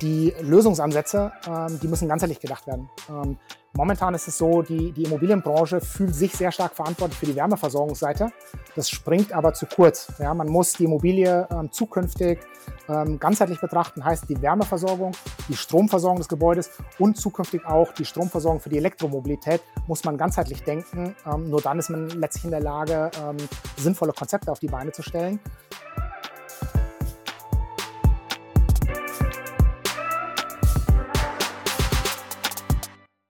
die Lösungsansätze, ähm, die müssen ganzheitlich gedacht werden. Ähm, momentan ist es so, die, die Immobilienbranche fühlt sich sehr stark verantwortlich für die Wärmeversorgungsseite. Das springt aber zu kurz. Ja, man muss die Immobilie ähm, zukünftig ähm, ganzheitlich betrachten, heißt die Wärmeversorgung, die Stromversorgung des Gebäudes und zukünftig auch die Stromversorgung für die Elektromobilität muss man ganzheitlich denken. Ähm, nur dann ist man letztlich in der Lage, ähm, sinnvolle Konzepte auf die Beine zu stellen.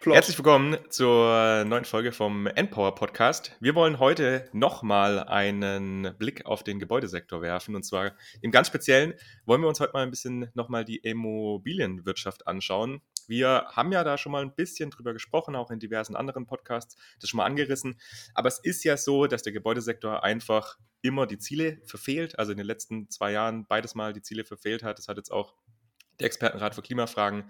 Plop. Herzlich willkommen zur neuen Folge vom Endpower Podcast. Wir wollen heute nochmal einen Blick auf den Gebäudesektor werfen. Und zwar im ganz Speziellen wollen wir uns heute mal ein bisschen nochmal die Immobilienwirtschaft anschauen. Wir haben ja da schon mal ein bisschen drüber gesprochen, auch in diversen anderen Podcasts, das schon mal angerissen. Aber es ist ja so, dass der Gebäudesektor einfach immer die Ziele verfehlt, also in den letzten zwei Jahren beides Mal die Ziele verfehlt hat. Das hat jetzt auch der Expertenrat für Klimafragen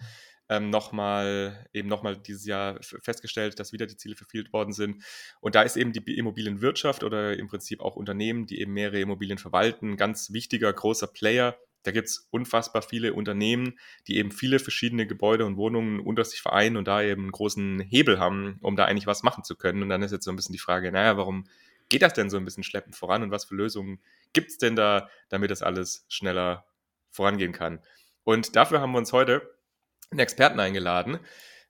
ähm, nochmal eben nochmal dieses Jahr festgestellt, dass wieder die Ziele verfehlt worden sind. Und da ist eben die Immobilienwirtschaft oder im Prinzip auch Unternehmen, die eben mehrere Immobilien verwalten, ein ganz wichtiger, großer Player. Da gibt es unfassbar viele Unternehmen, die eben viele verschiedene Gebäude und Wohnungen unter sich vereinen und da eben einen großen Hebel haben, um da eigentlich was machen zu können. Und dann ist jetzt so ein bisschen die Frage, naja, warum geht das denn so ein bisschen schleppend voran und was für Lösungen gibt es denn da, damit das alles schneller vorangehen kann? Und dafür haben wir uns heute einen Experten eingeladen.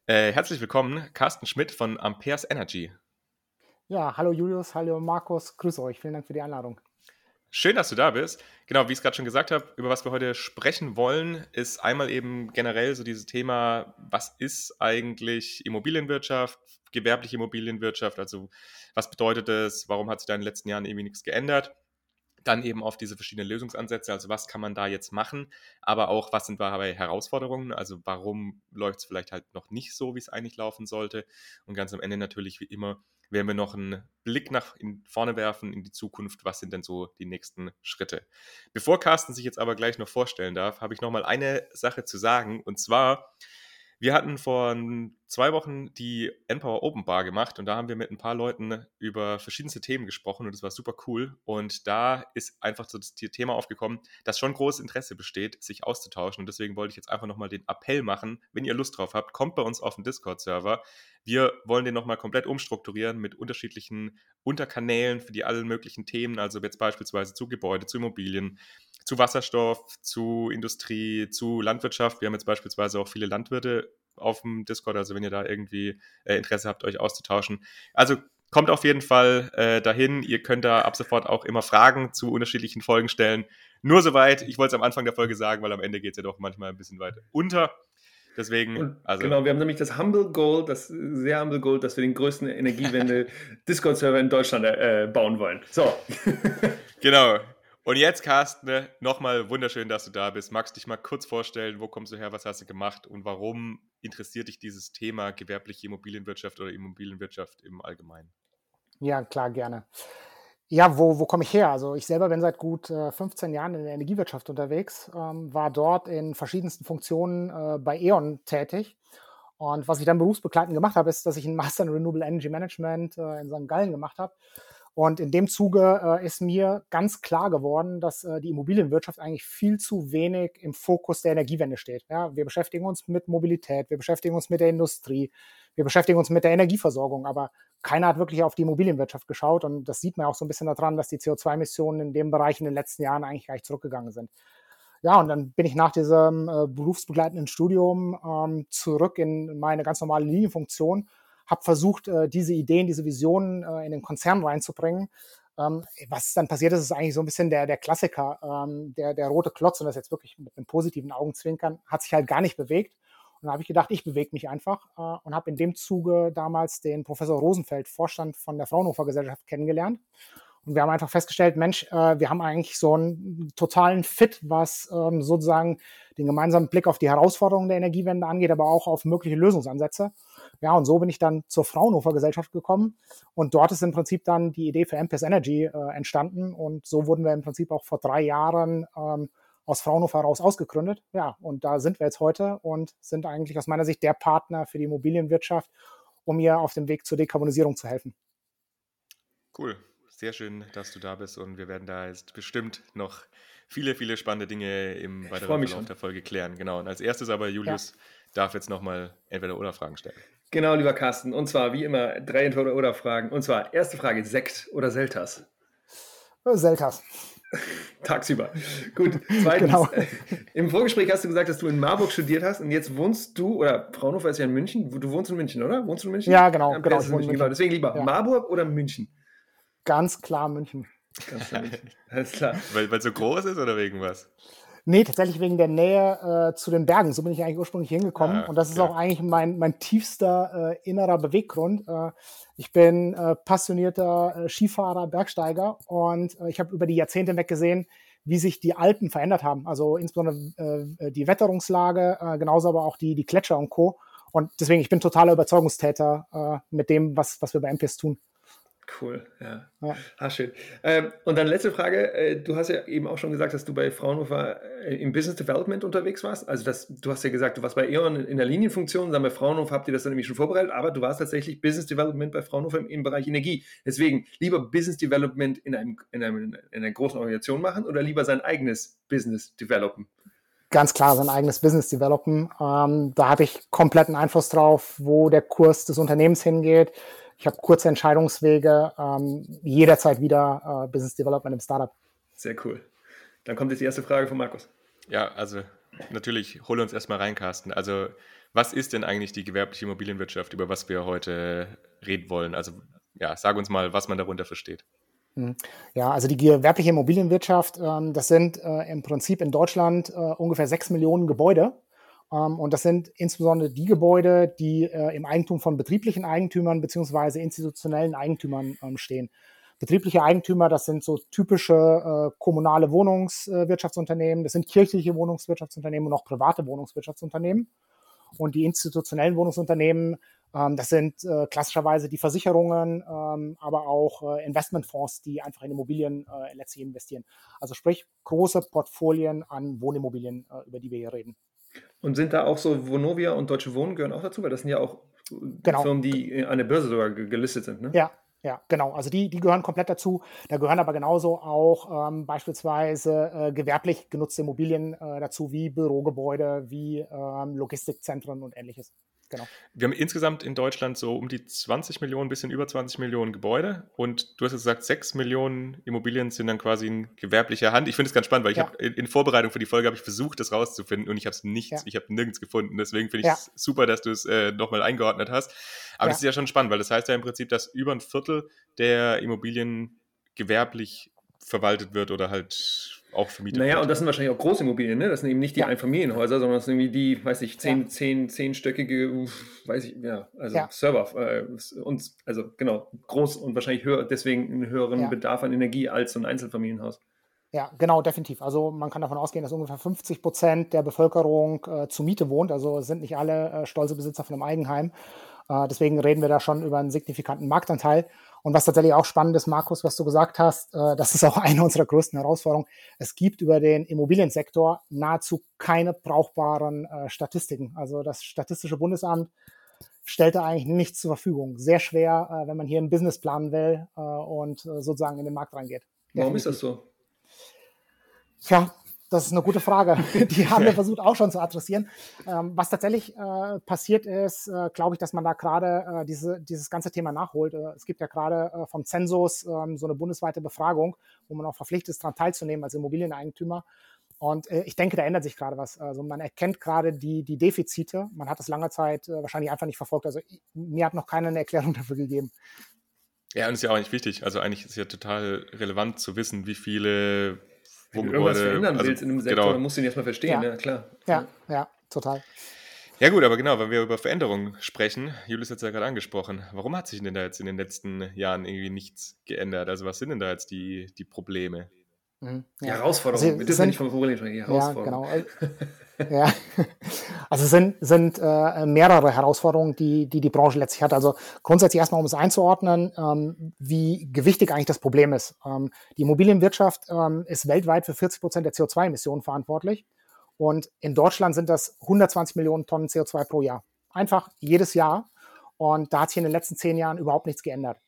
Äh, herzlich willkommen, Carsten Schmidt von Amperes Energy. Ja, hallo Julius, hallo Markus, grüße euch. Vielen Dank für die Einladung. Schön, dass du da bist. Genau, wie ich es gerade schon gesagt habe, über was wir heute sprechen wollen, ist einmal eben generell so dieses Thema, was ist eigentlich Immobilienwirtschaft, gewerbliche Immobilienwirtschaft, also was bedeutet es, warum hat sich da in den letzten Jahren irgendwie nichts geändert? Dann eben auf diese verschiedenen Lösungsansätze, also was kann man da jetzt machen, aber auch was sind dabei Herausforderungen, also warum läuft es vielleicht halt noch nicht so, wie es eigentlich laufen sollte und ganz am Ende natürlich wie immer werden wir noch einen Blick nach vorne werfen in die Zukunft, was sind denn so die nächsten Schritte. Bevor Carsten sich jetzt aber gleich noch vorstellen darf, habe ich noch mal eine Sache zu sagen und zwar wir hatten vor zwei Wochen die Empower Open Bar gemacht und da haben wir mit ein paar Leuten über verschiedenste Themen gesprochen und das war super cool. Und da ist einfach so das Thema aufgekommen, dass schon großes Interesse besteht, sich auszutauschen. Und deswegen wollte ich jetzt einfach nochmal den Appell machen, wenn ihr Lust drauf habt, kommt bei uns auf den Discord-Server. Wir wollen den nochmal komplett umstrukturieren mit unterschiedlichen Unterkanälen für die allen möglichen Themen, also jetzt beispielsweise zu Gebäude, zu Immobilien, zu Wasserstoff, zu Industrie, zu Landwirtschaft. Wir haben jetzt beispielsweise auch viele Landwirte auf dem Discord, also wenn ihr da irgendwie äh, Interesse habt, euch auszutauschen. Also kommt auf jeden Fall äh, dahin. Ihr könnt da ab sofort auch immer Fragen zu unterschiedlichen Folgen stellen. Nur soweit. Ich wollte es am Anfang der Folge sagen, weil am Ende geht es ja doch manchmal ein bisschen weit unter. Deswegen, also. Genau, wir haben nämlich das Humble Goal, das sehr Humble Goal, dass wir den größten Energiewende Discord-Server in Deutschland äh, bauen wollen. So. genau. Und jetzt, Carsten, ne, nochmal wunderschön, dass du da bist. Magst du dich mal kurz vorstellen, wo kommst du her, was hast du gemacht und warum interessiert dich dieses Thema gewerbliche Immobilienwirtschaft oder Immobilienwirtschaft im Allgemeinen? Ja, klar, gerne. Ja, wo, wo komme ich her? Also ich selber bin seit gut äh, 15 Jahren in der Energiewirtschaft unterwegs, ähm, war dort in verschiedensten Funktionen äh, bei E.ON tätig. Und was ich dann berufsbegleitend gemacht habe, ist, dass ich einen Master in Renewable Energy Management äh, in St. Gallen gemacht habe und in dem Zuge äh, ist mir ganz klar geworden, dass äh, die Immobilienwirtschaft eigentlich viel zu wenig im Fokus der Energiewende steht. Ja, wir beschäftigen uns mit Mobilität, wir beschäftigen uns mit der Industrie, wir beschäftigen uns mit der Energieversorgung, aber keiner hat wirklich auf die Immobilienwirtschaft geschaut. Und das sieht man auch so ein bisschen daran, dass die CO2-Emissionen in dem Bereich in den letzten Jahren eigentlich gleich zurückgegangen sind. Ja, und dann bin ich nach diesem äh, berufsbegleitenden Studium ähm, zurück in meine ganz normale Linienfunktion habe versucht, äh, diese Ideen, diese Visionen äh, in den Konzern reinzubringen. Ähm, was dann passiert ist, ist eigentlich so ein bisschen der, der Klassiker. Ähm, der, der rote Klotz, und das jetzt wirklich mit einem positiven Augenzwinkern, hat sich halt gar nicht bewegt. Und da habe ich gedacht, ich bewege mich einfach äh, und habe in dem Zuge damals den Professor Rosenfeld, Vorstand von der Fraunhofer Gesellschaft, kennengelernt. Und wir haben einfach festgestellt, Mensch, äh, wir haben eigentlich so einen totalen Fit, was ähm, sozusagen den gemeinsamen Blick auf die Herausforderungen der Energiewende angeht, aber auch auf mögliche Lösungsansätze. Ja, und so bin ich dann zur Fraunhofer Gesellschaft gekommen und dort ist im Prinzip dann die Idee für MPS Energy äh, entstanden und so wurden wir im Prinzip auch vor drei Jahren ähm, aus Fraunhofer heraus ausgegründet. Ja, und da sind wir jetzt heute und sind eigentlich aus meiner Sicht der Partner für die Immobilienwirtschaft, um ihr auf dem Weg zur Dekarbonisierung zu helfen. Cool. Sehr schön, dass du da bist und wir werden da jetzt bestimmt noch viele, viele spannende Dinge im weiteren Verlauf schon. der Folge klären. Genau. Und als erstes aber Julius ja. darf jetzt nochmal entweder oder Fragen stellen. Genau, lieber Carsten. Und zwar wie immer drei entweder oder Fragen. Und zwar erste Frage: Sekt oder Seltas? Seltas. Tagsüber. Gut. Zweitens, genau. äh, im Vorgespräch hast du gesagt, dass du in Marburg studiert hast und jetzt wohnst du, oder Fraunhofer ist ja in München. Du wohnst in München, oder? Wohnst du in München? Ja, genau. Ja, genau, München. genau. Deswegen lieber ja. Marburg oder München? Ganz klar München. Ganz klar München. Alles klar. Weil es so groß ist oder wegen was? Nee, tatsächlich wegen der Nähe äh, zu den Bergen. So bin ich eigentlich ursprünglich hingekommen. Ah, und das ist auch eigentlich mein, mein tiefster äh, innerer Beweggrund. Äh, ich bin äh, passionierter äh, Skifahrer, Bergsteiger und äh, ich habe über die Jahrzehnte hinweg gesehen, wie sich die Alpen verändert haben. Also insbesondere die Wetterungslage, genauso aber auch die, die Gletscher und Co. Und deswegen, ich bin totaler Überzeugungstäter mit dem, was, was wir bei MPS tun. Cool, ja. ja. Ah, schön. Ähm, und dann letzte Frage. Äh, du hast ja eben auch schon gesagt, dass du bei Fraunhofer äh, im Business Development unterwegs warst. Also das, du hast ja gesagt, du warst bei E.ON in der Linienfunktion, dann bei Fraunhofer habt ihr das dann nämlich schon vorbereitet, aber du warst tatsächlich Business Development bei Fraunhofer im, im Bereich Energie. Deswegen lieber Business Development in, einem, in, einem, in einer großen Organisation machen oder lieber sein eigenes Business developen? ganz klar sein eigenes Business developen. Ähm, da habe ich kompletten Einfluss drauf, wo der Kurs des Unternehmens hingeht, ich habe kurze Entscheidungswege, ähm, jederzeit wieder äh, Business Development im Startup. Sehr cool. Dann kommt jetzt die erste Frage von Markus. Ja, also natürlich, hole uns erstmal rein, Carsten. Also, was ist denn eigentlich die gewerbliche Immobilienwirtschaft, über was wir heute reden wollen? Also, ja, sag uns mal, was man darunter versteht. Hm. Ja, also die gewerbliche Immobilienwirtschaft, ähm, das sind äh, im Prinzip in Deutschland äh, ungefähr sechs Millionen Gebäude. Ähm, und das sind insbesondere die Gebäude, die äh, im Eigentum von betrieblichen Eigentümern beziehungsweise institutionellen Eigentümern ähm, stehen. Betriebliche Eigentümer, das sind so typische äh, kommunale Wohnungswirtschaftsunternehmen, das sind kirchliche Wohnungswirtschaftsunternehmen und auch private Wohnungswirtschaftsunternehmen. Und die institutionellen Wohnungsunternehmen, ähm, das sind äh, klassischerweise die Versicherungen, ähm, aber auch äh, Investmentfonds, die einfach in Immobilien äh, letztlich investieren. Also sprich große Portfolien an Wohnimmobilien, äh, über die wir hier reden. Und sind da auch so Vonovia und Deutsche Wohnen gehören auch dazu, weil das sind ja auch genau. Firmen, die an der Börse sogar gelistet sind, ne? Ja, ja, genau. Also die, die gehören komplett dazu. Da gehören aber genauso auch ähm, beispielsweise äh, gewerblich genutzte Immobilien äh, dazu, wie Bürogebäude, wie ähm, Logistikzentren und ähnliches genau. Wir haben insgesamt in Deutschland so um die 20 Millionen, bisschen über 20 Millionen Gebäude und du hast gesagt, 6 Millionen Immobilien sind dann quasi in gewerblicher Hand. Ich finde es ganz spannend, weil ich ja. habe in Vorbereitung für die Folge habe ich versucht, das rauszufinden und ich habe es nichts, ja. ich habe nirgends gefunden. Deswegen finde ich es ja. super, dass du es äh, nochmal eingeordnet hast. Aber das ist ja schon spannend, weil das heißt ja im Prinzip, dass über ein Viertel der Immobilien gewerblich verwaltet wird oder halt auch vermietet naja, wird. und das sind wahrscheinlich auch Großimmobilien, ne? Das sind eben nicht die ja. Einfamilienhäuser, sondern das sind irgendwie die, weiß ich, zehn, ja. zehn, zehnstöckige, weiß ich, ja, also ja. Server. Äh, und also genau, groß und wahrscheinlich höher, deswegen einen höheren ja. Bedarf an Energie als so ein Einzelfamilienhaus. Ja, genau, definitiv. Also man kann davon ausgehen, dass ungefähr 50 Prozent der Bevölkerung äh, zu Miete wohnt. Also sind nicht alle äh, stolze Besitzer von einem Eigenheim. Äh, deswegen reden wir da schon über einen signifikanten Marktanteil. Und was tatsächlich auch spannend ist, Markus, was du gesagt hast, äh, das ist auch eine unserer größten Herausforderungen. Es gibt über den Immobiliensektor nahezu keine brauchbaren äh, Statistiken. Also das Statistische Bundesamt stellt da eigentlich nichts zur Verfügung. Sehr schwer, äh, wenn man hier einen Business planen will äh, und äh, sozusagen in den Markt reingeht. Warum ist das so? Tja, das ist eine gute Frage. Die haben wir versucht auch schon zu adressieren. Ähm, was tatsächlich äh, passiert ist, äh, glaube ich, dass man da gerade äh, diese, dieses ganze Thema nachholt. Äh, es gibt ja gerade äh, vom Zensus ähm, so eine bundesweite Befragung, wo man auch verpflichtet ist, daran teilzunehmen als Immobilieneigentümer. Und äh, ich denke, da ändert sich gerade was. Also man erkennt gerade die, die Defizite. Man hat das lange Zeit wahrscheinlich einfach nicht verfolgt. Also mir hat noch keiner eine Erklärung dafür gegeben. Ja, und ist ja auch nicht wichtig. Also eigentlich ist ja total relevant zu wissen, wie viele wenn du irgendwas verändern also, willst in einem Sektor, genau. dann musst du ihn erstmal verstehen, ja, ja klar. Ja, ja, total. Ja gut, aber genau, wenn wir über Veränderungen sprechen, Julius hat es ja gerade angesprochen, warum hat sich denn da jetzt in den letzten Jahren irgendwie nichts geändert? Also was sind denn da jetzt die, die Probleme? Mhm, ja. Die Herausforderungen, also, wir dürfen nicht vom Problem sprechen, die Herausforderungen. Ja, genau. ja, Also es sind, sind äh, mehrere Herausforderungen, die, die die Branche letztlich hat. Also grundsätzlich erstmal, um es einzuordnen, ähm, wie gewichtig eigentlich das Problem ist. Ähm, die Immobilienwirtschaft ähm, ist weltweit für 40 Prozent der CO2-Emissionen verantwortlich. Und in Deutschland sind das 120 Millionen Tonnen CO2 pro Jahr. Einfach jedes Jahr. Und da hat sich in den letzten zehn Jahren überhaupt nichts geändert.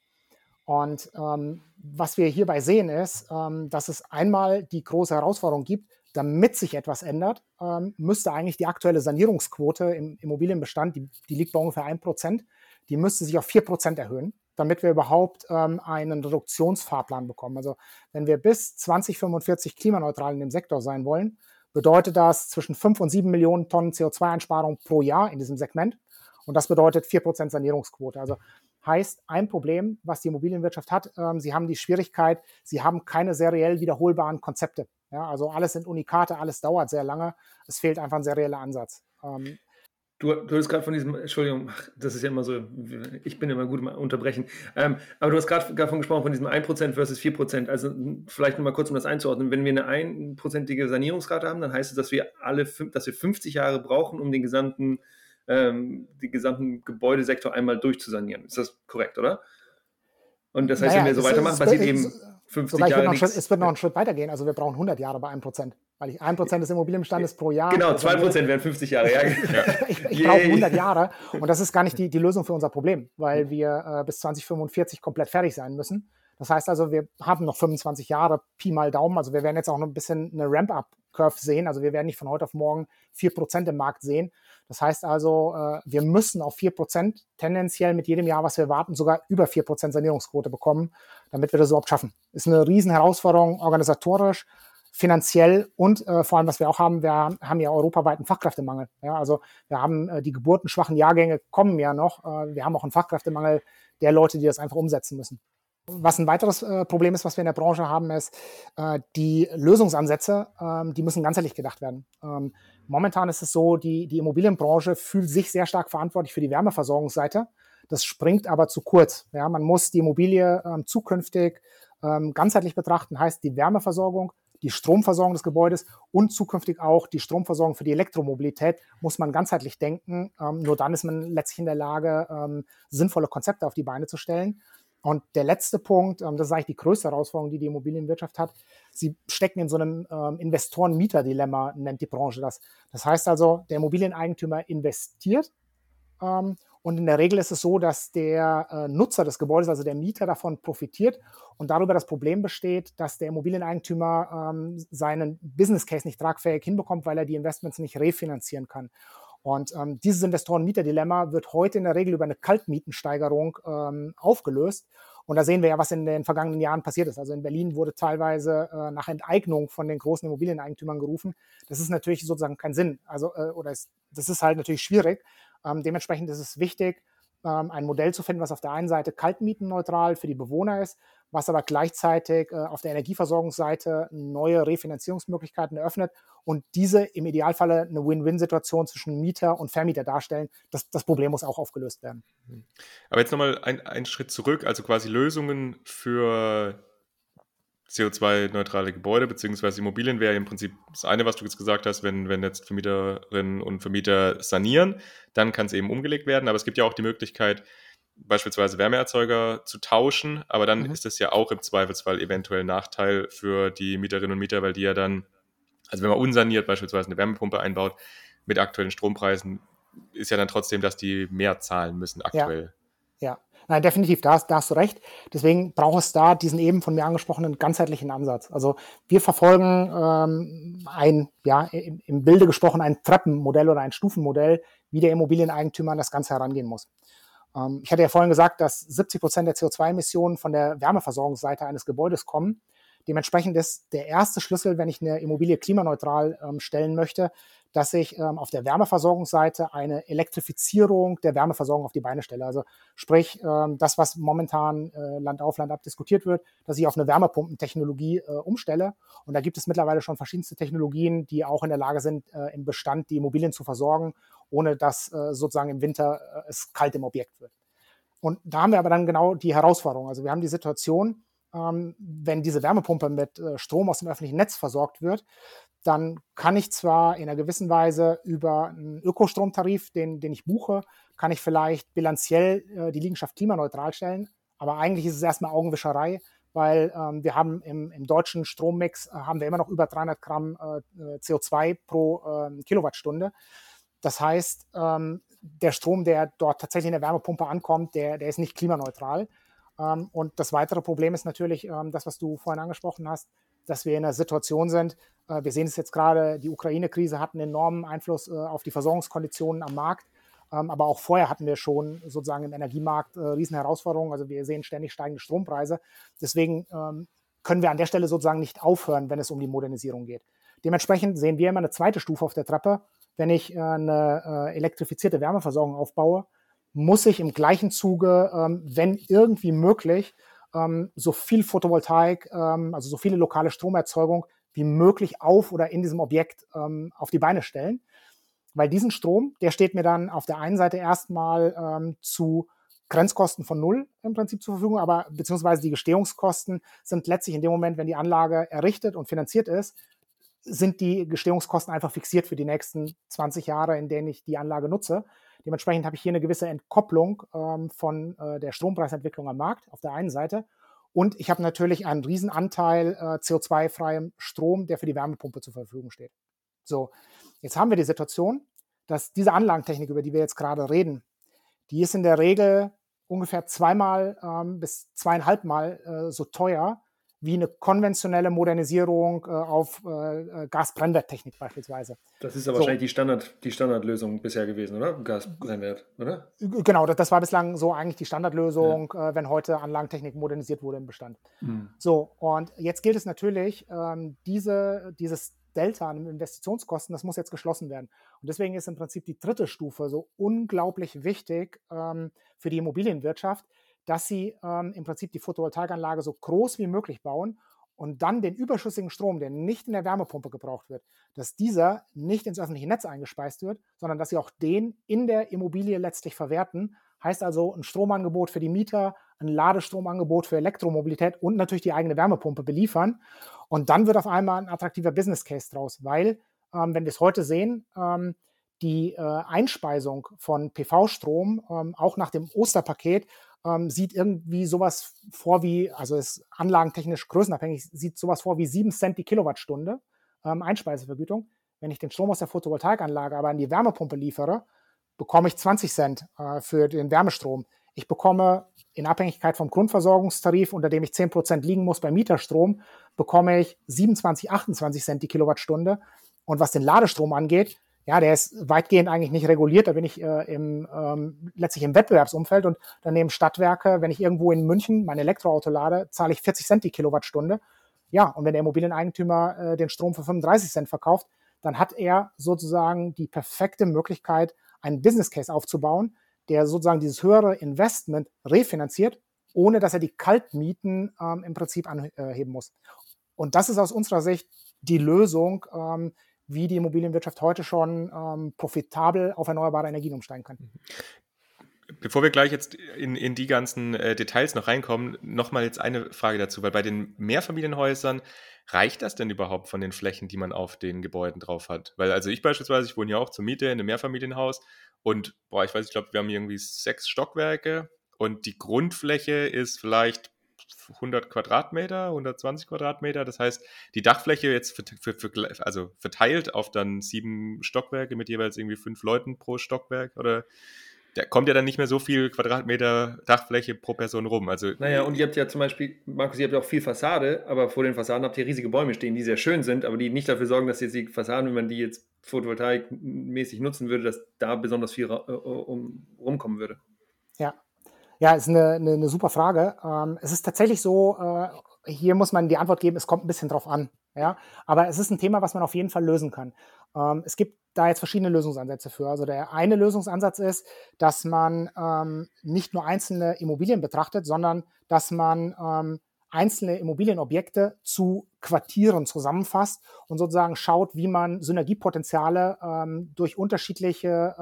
Und ähm, was wir hierbei sehen ist, ähm, dass es einmal die große Herausforderung gibt, damit sich etwas ändert, ähm, müsste eigentlich die aktuelle Sanierungsquote im Immobilienbestand, die, die liegt bei ungefähr 1%, die müsste sich auf 4% erhöhen, damit wir überhaupt ähm, einen Reduktionsfahrplan bekommen. Also wenn wir bis 2045 klimaneutral in dem Sektor sein wollen, bedeutet das zwischen 5 und 7 Millionen Tonnen CO2-Einsparung pro Jahr in diesem Segment. Und das bedeutet 4% Sanierungsquote. Also heißt ein Problem, was die Immobilienwirtschaft hat, ähm, sie haben die Schwierigkeit, sie haben keine seriell wiederholbaren Konzepte. Ja, also alles sind Unikate, alles dauert sehr lange. Es fehlt einfach ein serieller Ansatz. Ähm, Du, du hast gerade von diesem, Entschuldigung, das ist ja immer so, ich bin immer gut im Unterbrechen, ähm, aber du hast gerade davon gesprochen, von diesem 1% versus 4%. Also vielleicht nochmal kurz, um das einzuordnen. Wenn wir eine einprozentige Sanierungsrate haben, dann heißt es, dass wir alle, dass wir 50 Jahre brauchen, um den gesamten ähm, den gesamten Gebäudesektor einmal durchzusanieren. Ist das korrekt, oder? Und das heißt, naja, wenn wir so weitermachen, passiert eben 50 Jahre nichts. Schritt, es wird noch einen Schritt weitergehen. Also wir brauchen 100 Jahre bei 1%, weil ich 1% des Immobilienbestandes pro Jahr. Genau, 2% also wären 50 Jahre. Ja. ich, ich brauche 100 Jahre und das ist gar nicht die, die Lösung für unser Problem, weil wir äh, bis 2045 komplett fertig sein müssen. Das heißt also, wir haben noch 25 Jahre, Pi mal Daumen. Also wir werden jetzt auch noch ein bisschen eine Ramp-up-Curve sehen. Also wir werden nicht von heute auf morgen 4% im Markt sehen. Das heißt also, äh, wir müssen auf 4% tendenziell mit jedem Jahr, was wir warten, sogar über 4% Sanierungsquote bekommen, damit wir das überhaupt schaffen. Ist eine riesen Herausforderung organisatorisch, finanziell und äh, vor allem, was wir auch haben, wir haben ja europaweit einen Fachkräftemangel. Ja, also wir haben äh, die geburtenschwachen Jahrgänge kommen ja noch. Wir haben auch einen Fachkräftemangel der Leute, die das einfach umsetzen müssen. Was ein weiteres äh, Problem ist, was wir in der Branche haben, ist, äh, die Lösungsansätze, ähm, die müssen ganzheitlich gedacht werden. Ähm, momentan ist es so, die, die Immobilienbranche fühlt sich sehr stark verantwortlich für die Wärmeversorgungsseite. Das springt aber zu kurz. Ja, man muss die Immobilie ähm, zukünftig ähm, ganzheitlich betrachten, heißt die Wärmeversorgung, die Stromversorgung des Gebäudes und zukünftig auch die Stromversorgung für die Elektromobilität muss man ganzheitlich denken. Ähm, nur dann ist man letztlich in der Lage, ähm, sinnvolle Konzepte auf die Beine zu stellen. Und der letzte Punkt, ähm, das ist eigentlich die größte Herausforderung, die die Immobilienwirtschaft hat. Sie stecken in so einem ähm, Investoren-Mieter-Dilemma, nennt die Branche das. Das heißt also, der Immobilieneigentümer investiert ähm, und in der Regel ist es so, dass der äh, Nutzer des Gebäudes, also der Mieter, davon profitiert und darüber das Problem besteht, dass der Immobilieneigentümer seinen Business Case nicht tragfähig hinbekommt, weil er die Investments nicht refinanzieren kann. Und ähm, dieses Investoren-Mieter-Dilemma wird heute in der Regel über eine Kaltmietensteigerung ähm, aufgelöst. Und da sehen wir ja, was in den vergangenen Jahren passiert ist. Also in Berlin wurde teilweise äh, nach Enteignung von den großen Immobilieneigentümern gerufen. Das ist natürlich sozusagen kein Sinn. Also, äh, oder ist, das ist halt natürlich schwierig. Ähm, dementsprechend ist es wichtig, ähm, ein Modell zu finden, was auf der einen Seite kaltmietenneutral für die Bewohner ist, was aber gleichzeitig äh, auf der Energieversorgungsseite neue Refinanzierungsmöglichkeiten eröffnet und diese im Idealfall eine Win-Win-Situation zwischen Mieter und Vermieter darstellen. Das, das Problem muss auch aufgelöst werden. Aber jetzt nochmal ein, Schritt zurück, also quasi Lösungen für CO2-neutrale Gebäude bzw. Immobilien wäre im Prinzip das eine, was du jetzt gesagt hast, wenn, wenn jetzt Vermieterinnen und Vermieter sanieren, dann kann es eben umgelegt werden. Aber es gibt ja auch die Möglichkeit, beispielsweise Wärmeerzeuger zu tauschen, aber dann mhm. ist das ja auch im Zweifelsfall eventuell Nachteil für die Mieterinnen und Mieter, weil die ja dann, also wenn man unsaniert beispielsweise eine Wärmepumpe einbaut, mit aktuellen Strompreisen ist ja dann trotzdem, dass die mehr zahlen müssen aktuell. Ja, ja. Nein, definitiv, da hast, da hast du recht. Deswegen braucht es da diesen eben von mir angesprochenen ganzheitlichen Ansatz. Also wir verfolgen ähm, ein, ja, im, im Bilde gesprochen, ein Treppenmodell oder ein Stufenmodell, wie der Immobilieneigentümer an das Ganze herangehen muss. Ähm, ich hatte ja vorhin gesagt, dass 70 Prozent der CO2-Emissionen von der Wärmeversorgungsseite eines Gebäudes kommen. Dementsprechend ist der erste Schlüssel, wenn ich eine Immobilie klimaneutral ähm, stellen möchte, dass ich ähm, auf der Wärmeversorgungsseite eine Elektrifizierung der Wärmeversorgung auf die Beine stelle. Also sprich, ähm, das, was momentan äh, Land auf, Land ab diskutiert wird, dass ich auf eine Wärmepumpentechnologie äh, umstelle. Und da gibt es mittlerweile schon verschiedenste Technologien, die auch in der Lage sind, äh, im Bestand die Immobilien zu versorgen, ohne dass äh, sozusagen im Winter äh, es kalt im Objekt wird. Und da haben wir aber dann genau die Herausforderung. Also wir haben die Situation, ähm, wenn diese Wärmepumpe mit äh, Strom aus dem öffentlichen Netz versorgt wird, dann kann ich zwar in einer gewissen Weise über einen Ökostromtarif, den, den ich buche, kann ich vielleicht bilanziell äh, die Liegenschaft klimaneutral stellen, aber eigentlich ist es erstmal Augenwischerei, weil ähm, wir haben im, im deutschen Strommix äh, haben wir immer noch über 300 Gramm äh, äh CO2 pro äh, Kilowattstunde. Das heißt, ähm, der Strom, der dort tatsächlich in der Wärmepumpe ankommt, der, der ist nicht klimaneutral. Ähm, und das weitere Problem ist natürlich ähm, das, was du vorhin angesprochen hast, dass wir in einer Situation sind, äh, wir sehen es jetzt gerade, die Ukraine-Krise hat einen enormen Einfluss äh, auf die Versorgungskonditionen am Markt. Ähm, aber auch vorher hatten wir schon sozusagen im Energiemarkt äh, riesen Herausforderungen. Also wir sehen ständig steigende Strompreise. Deswegen können wir an der Stelle sozusagen nicht aufhören, wenn es um die Modernisierung geht. Dementsprechend sehen wir immer eine zweite Stufe auf der Treppe. Wenn ich äh, eine elektrifizierte Wärmeversorgung aufbaue, muss ich im gleichen Zuge, ähm, wenn irgendwie möglich, ähm, so viel Photovoltaik, ähm, also so viele lokale Stromerzeugung wie möglich auf oder in diesem Objekt ähm, auf die Beine stellen. Weil diesen Strom, der steht mir dann auf der einen Seite erstmal ähm, zu Grenzkosten von null im Prinzip zur Verfügung, aber beziehungsweise die Gestehungskosten sind letztlich in dem Moment, wenn die Anlage errichtet und finanziert ist, sind die Gestehungskosten einfach fixiert für die nächsten 20 Jahre, in denen ich die Anlage nutze. Dementsprechend habe ich hier eine gewisse Entkopplung ähm, von äh, der Strompreisentwicklung am Markt auf der einen Seite. Und ich habe natürlich einen Riesenanteil äh, CO2-freiem Strom, der für die Wärmepumpe zur Verfügung steht. So, Jetzt haben wir die Situation, dass diese Anlagentechnik, über die wir jetzt gerade reden, die ist in der Regel ungefähr zweimal ähm, bis zweieinhalbmal äh, so teuer wie eine konventionelle Modernisierung äh, auf äh, äh Gasbrennwerttechnik beispielsweise. Das ist aber so. wahrscheinlich die, Standard, die Standardlösung bisher gewesen, oder? Gasbrennwert, oder? Genau, das, das, war bislang so eigentlich die Standardlösung, ja. äh, wenn heute Anlagentechnik modernisiert wurde im Bestand. Mhm. So, und jetzt gilt es natürlich, ähm, diese, dieses Delta an Investitionskosten, das muss jetzt geschlossen werden. Und deswegen ist im Prinzip die dritte Stufe so unglaublich wichtig ähm, für die Immobilienwirtschaft, dass sie ähm, im Prinzip die Photovoltaikanlage so groß wie möglich bauen und dann den überschüssigen Strom, der nicht in der Wärmepumpe gebraucht wird, dass dieser nicht ins öffentliche Netz eingespeist wird, sondern dass sie auch den in der Immobilie letztlich verwerten. Heißt also ein Stromangebot für die Mieter, ein Ladestromangebot für Elektromobilität und natürlich die eigene Wärmepumpe beliefern. Und dann wird auf einmal ein attraktiver Business Case draus, weil, ähm, wenn wir es heute sehen, ähm, die äh, Einspeisung von PV-Strom, ähm, auch nach dem Osterpaket, ähm, sieht irgendwie sowas vor wie, also ist anlagentechnisch größenabhängig, sieht sowas vor wie 7 Cent die Kilowattstunde ähm, Einspeisevergütung. Wenn ich den Strom aus der Photovoltaikanlage aber an die Wärmepumpe liefere, bekomme ich 20 Cent äh, für den Wärmestrom. Ich bekomme in Abhängigkeit vom Grundversorgungstarif, unter dem ich 10% liegen muss beim Mieterstrom, bekomme ich 27, 28 Cent die Kilowattstunde. Und was den Ladestrom angeht, ja, der ist weitgehend eigentlich nicht reguliert. Da bin ich äh, im, ähm, letztlich im Wettbewerbsumfeld und daneben Stadtwerke, wenn ich irgendwo in München mein Elektroauto lade, zahle ich 40 Cent die Kilowattstunde. Ja, und wenn der Immobilieneigentümer äh, den Strom für 35 Cent verkauft, dann hat er sozusagen die perfekte Möglichkeit, einen Business Case aufzubauen, der sozusagen dieses höhere Investment refinanziert, ohne dass er die Kaltmieten ähm, im Prinzip anheben muss. Und das ist aus unserer Sicht die Lösung, ähm, wie die Immobilienwirtschaft heute schon ähm, profitabel auf erneuerbare Energien umsteigen kann. Bevor wir gleich jetzt in, in die ganzen äh, Details noch reinkommen, nochmal jetzt eine Frage dazu, weil bei den Mehrfamilienhäusern reicht das denn überhaupt von den Flächen, die man auf den Gebäuden drauf hat? Weil also ich beispielsweise, ich wohne ja auch zur Miete in einem Mehrfamilienhaus und, boah, ich weiß, ich glaube, wir haben irgendwie sechs Stockwerke und die Grundfläche ist vielleicht 100 Quadratmeter, 120 Quadratmeter. Das heißt, die Dachfläche jetzt für, für, für, also verteilt auf dann sieben Stockwerke mit jeweils irgendwie fünf Leuten pro Stockwerk oder da kommt ja dann nicht mehr so viel Quadratmeter Dachfläche pro Person rum. Also, naja, und ihr habt ja zum Beispiel, Markus, ihr habt ja auch viel Fassade, aber vor den Fassaden habt ihr riesige Bäume stehen, die sehr schön sind, aber die nicht dafür sorgen, dass jetzt die Fassaden, wenn man die jetzt Photovoltaik-mäßig nutzen würde, dass da besonders viel äh, um, rumkommen würde. Ja. Ja, ist eine, eine, eine super Frage. Ähm, es ist tatsächlich so, äh, hier muss man die Antwort geben, es kommt ein bisschen drauf an. Ja, aber es ist ein Thema, was man auf jeden Fall lösen kann. Ähm, es gibt da jetzt verschiedene Lösungsansätze für. Also der eine Lösungsansatz ist, dass man ähm, nicht nur einzelne Immobilien betrachtet, sondern dass man ähm, einzelne Immobilienobjekte zu Quartieren zusammenfasst und sozusagen schaut, wie man Synergiepotenziale ähm, durch unterschiedliche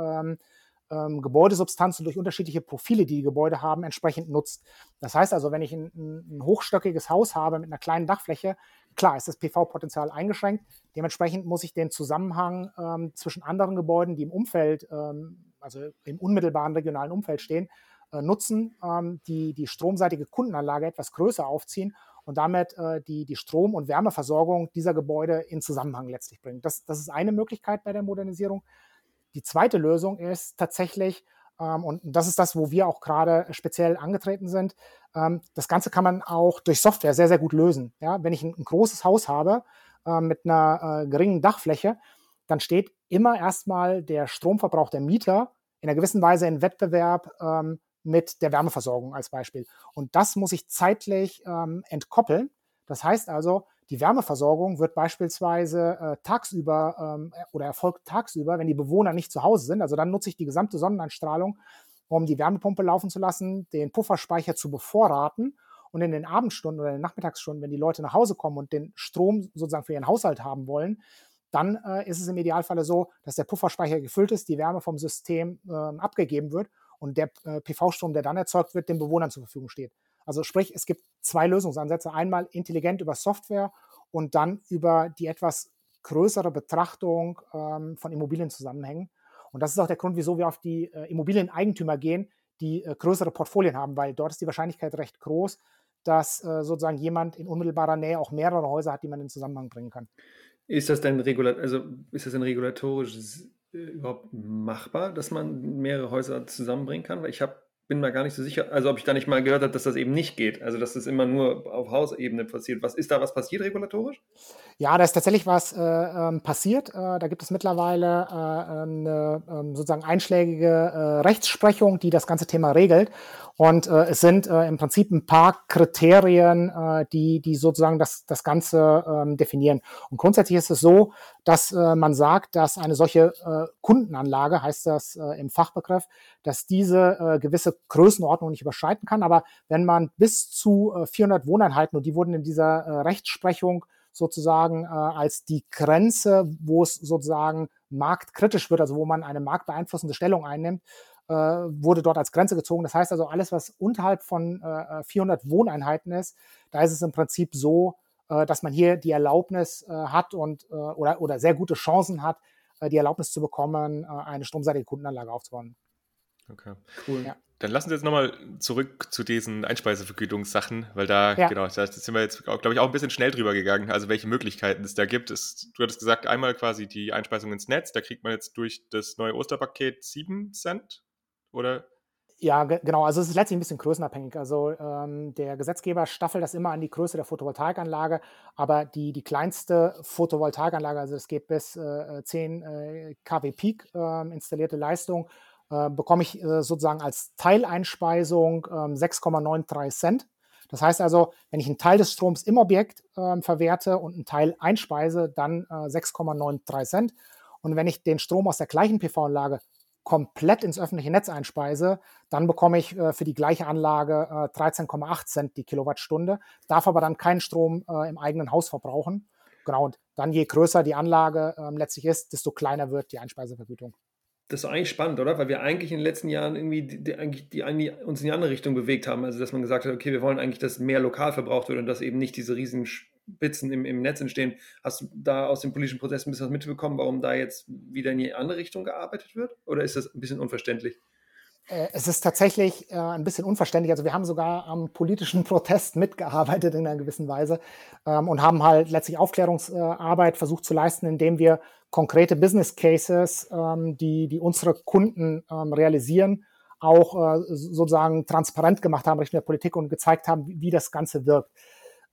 ähm, Gebäudesubstanzen durch unterschiedliche Profile, die die Gebäude haben, entsprechend nutzt. Das heißt also, wenn ich ein, ein hochstöckiges Haus habe mit einer kleinen Dachfläche, klar ist das PV-Potenzial eingeschränkt. Dementsprechend muss ich den Zusammenhang ähm, zwischen anderen Gebäuden, die im Umfeld, ähm, also im unmittelbaren regionalen Umfeld stehen, äh, nutzen, ähm, die die stromseitige Kundenanlage etwas größer aufziehen und damit äh, die, die Strom- und Wärmeversorgung dieser Gebäude in Zusammenhang letztlich bringen. Das, das ist eine Möglichkeit bei der Modernisierung. Die zweite Lösung ist tatsächlich, ähm, und das ist das, wo wir auch gerade speziell angetreten sind, ähm, das Ganze kann man auch durch Software sehr, sehr gut lösen. Ja? Wenn ich ein, ein großes Haus habe äh, mit einer äh, geringen Dachfläche, dann steht immer erstmal der Stromverbrauch der Mieter in einer gewissen Weise in Wettbewerb ähm, mit der Wärmeversorgung als Beispiel. Und das muss ich zeitlich ähm, entkoppeln. Das heißt also, die Wärmeversorgung wird beispielsweise äh, tagsüber ähm, oder erfolgt tagsüber, wenn die Bewohner nicht zu Hause sind. Also dann nutze ich die gesamte Sonneneinstrahlung, um die Wärmepumpe laufen zu lassen, den Pufferspeicher zu bevorraten. Und in den Abendstunden oder in den Nachmittagsstunden, wenn die Leute nach Hause kommen und den Strom sozusagen für ihren Haushalt haben wollen, dann äh, ist es im Idealfall so, dass der Pufferspeicher gefüllt ist, die Wärme vom System äh, abgegeben wird und der äh, PV-Strom, der dann erzeugt wird, den Bewohnern zur Verfügung steht. Also sprich, es gibt zwei Lösungsansätze. Einmal intelligent über Software und dann über die etwas größere Betrachtung ähm, von Immobilienzusammenhängen. Und das ist auch der Grund, wieso wir auf die äh, Immobilieneigentümer gehen, die äh, größere Portfolien haben, weil dort ist die Wahrscheinlichkeit recht groß, dass äh, sozusagen jemand in unmittelbarer Nähe auch mehrere Häuser hat, die man in Zusammenhang bringen kann. Ist das denn regulat also ist das ein regulatorisches äh, überhaupt machbar, dass man mehrere Häuser zusammenbringen kann? Weil ich habe bin mir gar nicht so sicher, also ob ich da nicht mal gehört habe, dass das eben nicht geht, also dass das immer nur auf Hausebene passiert. Was ist da was passiert regulatorisch? Ja, da ist tatsächlich was äh, ähm, passiert. Äh, da gibt es mittlerweile äh, eine ähm, sozusagen einschlägige äh, Rechtsprechung, die das ganze Thema regelt. Und äh, es sind äh, im Prinzip ein paar Kriterien, die, die sozusagen das, das Ganze ähm, definieren. Und grundsätzlich ist es so, dass man sagt, dass eine solche Kundenanlage, heißt das im Fachbegriff, dass diese gewisse Größenordnung nicht überschreiten kann. Aber wenn man bis zu äh, 400 Wohneinheiten, und die wurden in dieser äh, Rechtsprechung sozusagen äh, als die Grenze, wo es sozusagen marktkritisch wird, also wo man eine marktbeeinflussende Stellung einnimmt, äh, wurde dort als Grenze gezogen. Das heißt also, alles, was unterhalb von äh, 400 Wohneinheiten ist, da ist es im Prinzip so, äh, dass man hier die Erlaubnis äh, hat und äh, oder, oder sehr gute Chancen hat, äh, die Erlaubnis zu bekommen, äh, eine stromseitige Kundenanlage aufzubauen. Okay. Cool. Ja. Dann lassen Sie jetzt nochmal zurück zu diesen Einspeisevergütungssachen, weil da, ja. genau, da sind wir jetzt, glaube ich, auch ein bisschen schnell drüber gegangen, also welche Möglichkeiten es da gibt. Es, du hattest gesagt, einmal quasi die Einspeisung ins Netz, da kriegt man jetzt durch das neue Osterpaket 7 Cent, oder? Ja, genau. Also es ist letztlich ein bisschen größenabhängig. Also ähm, der Gesetzgeber staffelt das immer an die Größe der Photovoltaikanlage, aber die, die kleinste Photovoltaikanlage, also es geht bis äh, 10 äh, kW Peak äh, installierte Leistung, bekomme ich äh, sozusagen als Teileinspeisung 6,93 ähm, Cent. Das heißt also, wenn ich einen Teil des Stroms im Objekt äh, verwerte und einen Teil einspeise, dann 6,93 Cent. Und wenn ich den Strom aus der gleichen PV-Anlage komplett ins öffentliche Netz einspeise, dann bekomme ich äh, für die gleiche Anlage äh, 13,8 Cent die Kilowattstunde, darf aber dann keinen Strom äh, im eigenen Haus verbrauchen. Genau, und dann je größer die Anlage ähm, letztlich ist, desto kleiner wird die Einspeisevergütung. Das ist eigentlich spannend, oder? Weil wir eigentlich in den letzten Jahren irgendwie die, die, eigentlich, die, eigentlich uns in die andere Richtung bewegt haben. Also, dass man gesagt hat, okay, wir wollen eigentlich, dass mehr lokal verbraucht wird und dass eben nicht diese riesen Spitzen im, im Netz entstehen. Hast du da aus dem politischen Prozess ein bisschen was mitbekommen, warum da jetzt wieder in die andere Richtung gearbeitet wird? Oder ist das ein bisschen unverständlich? Äh, es ist tatsächlich äh, ein bisschen unverständlich. Also wir haben sogar am politischen Protest mitgearbeitet in einer gewissen Weise ähm, und haben halt letztlich Aufklärungsarbeit versucht zu leisten, indem wir konkrete Business Cases, ähm, die, die unsere Kunden ähm, realisieren, auch äh, sozusagen transparent gemacht haben Richtung der Politik und gezeigt haben, wie, wie das Ganze wirkt.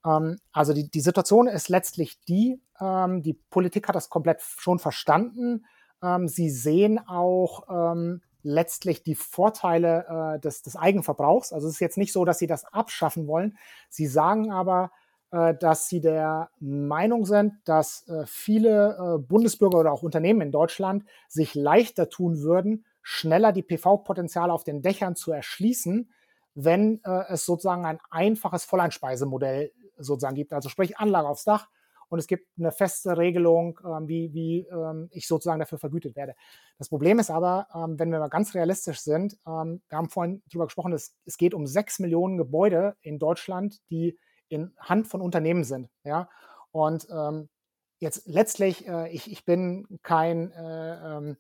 Ähm, also die, die Situation ist letztlich die, ähm, die Politik hat das komplett schon verstanden. Ähm, sie sehen auch ähm, letztlich die Vorteile äh, des, des Eigenverbrauchs. Also es ist jetzt nicht so, dass sie das abschaffen wollen. Sie sagen aber, dass sie der Meinung sind, dass äh, viele äh, Bundesbürger oder auch Unternehmen in Deutschland sich leichter tun würden, schneller die PV-Potenziale auf den Dächern zu erschließen, wenn äh, es sozusagen ein einfaches Volleinspeisemodell sozusagen gibt. Also sprich Anlage aufs Dach und es gibt eine feste Regelung, ähm, wie, wie ähm, ich sozusagen dafür vergütet werde. Das Problem ist aber, ähm, wenn wir mal ganz realistisch sind, wir haben vorhin darüber gesprochen, es, es geht um sechs Millionen Gebäude in Deutschland, die in Hand von Unternehmen sind. Ja? Und ähm, jetzt letztlich, äh, ich, ich bin kein äh, ähm,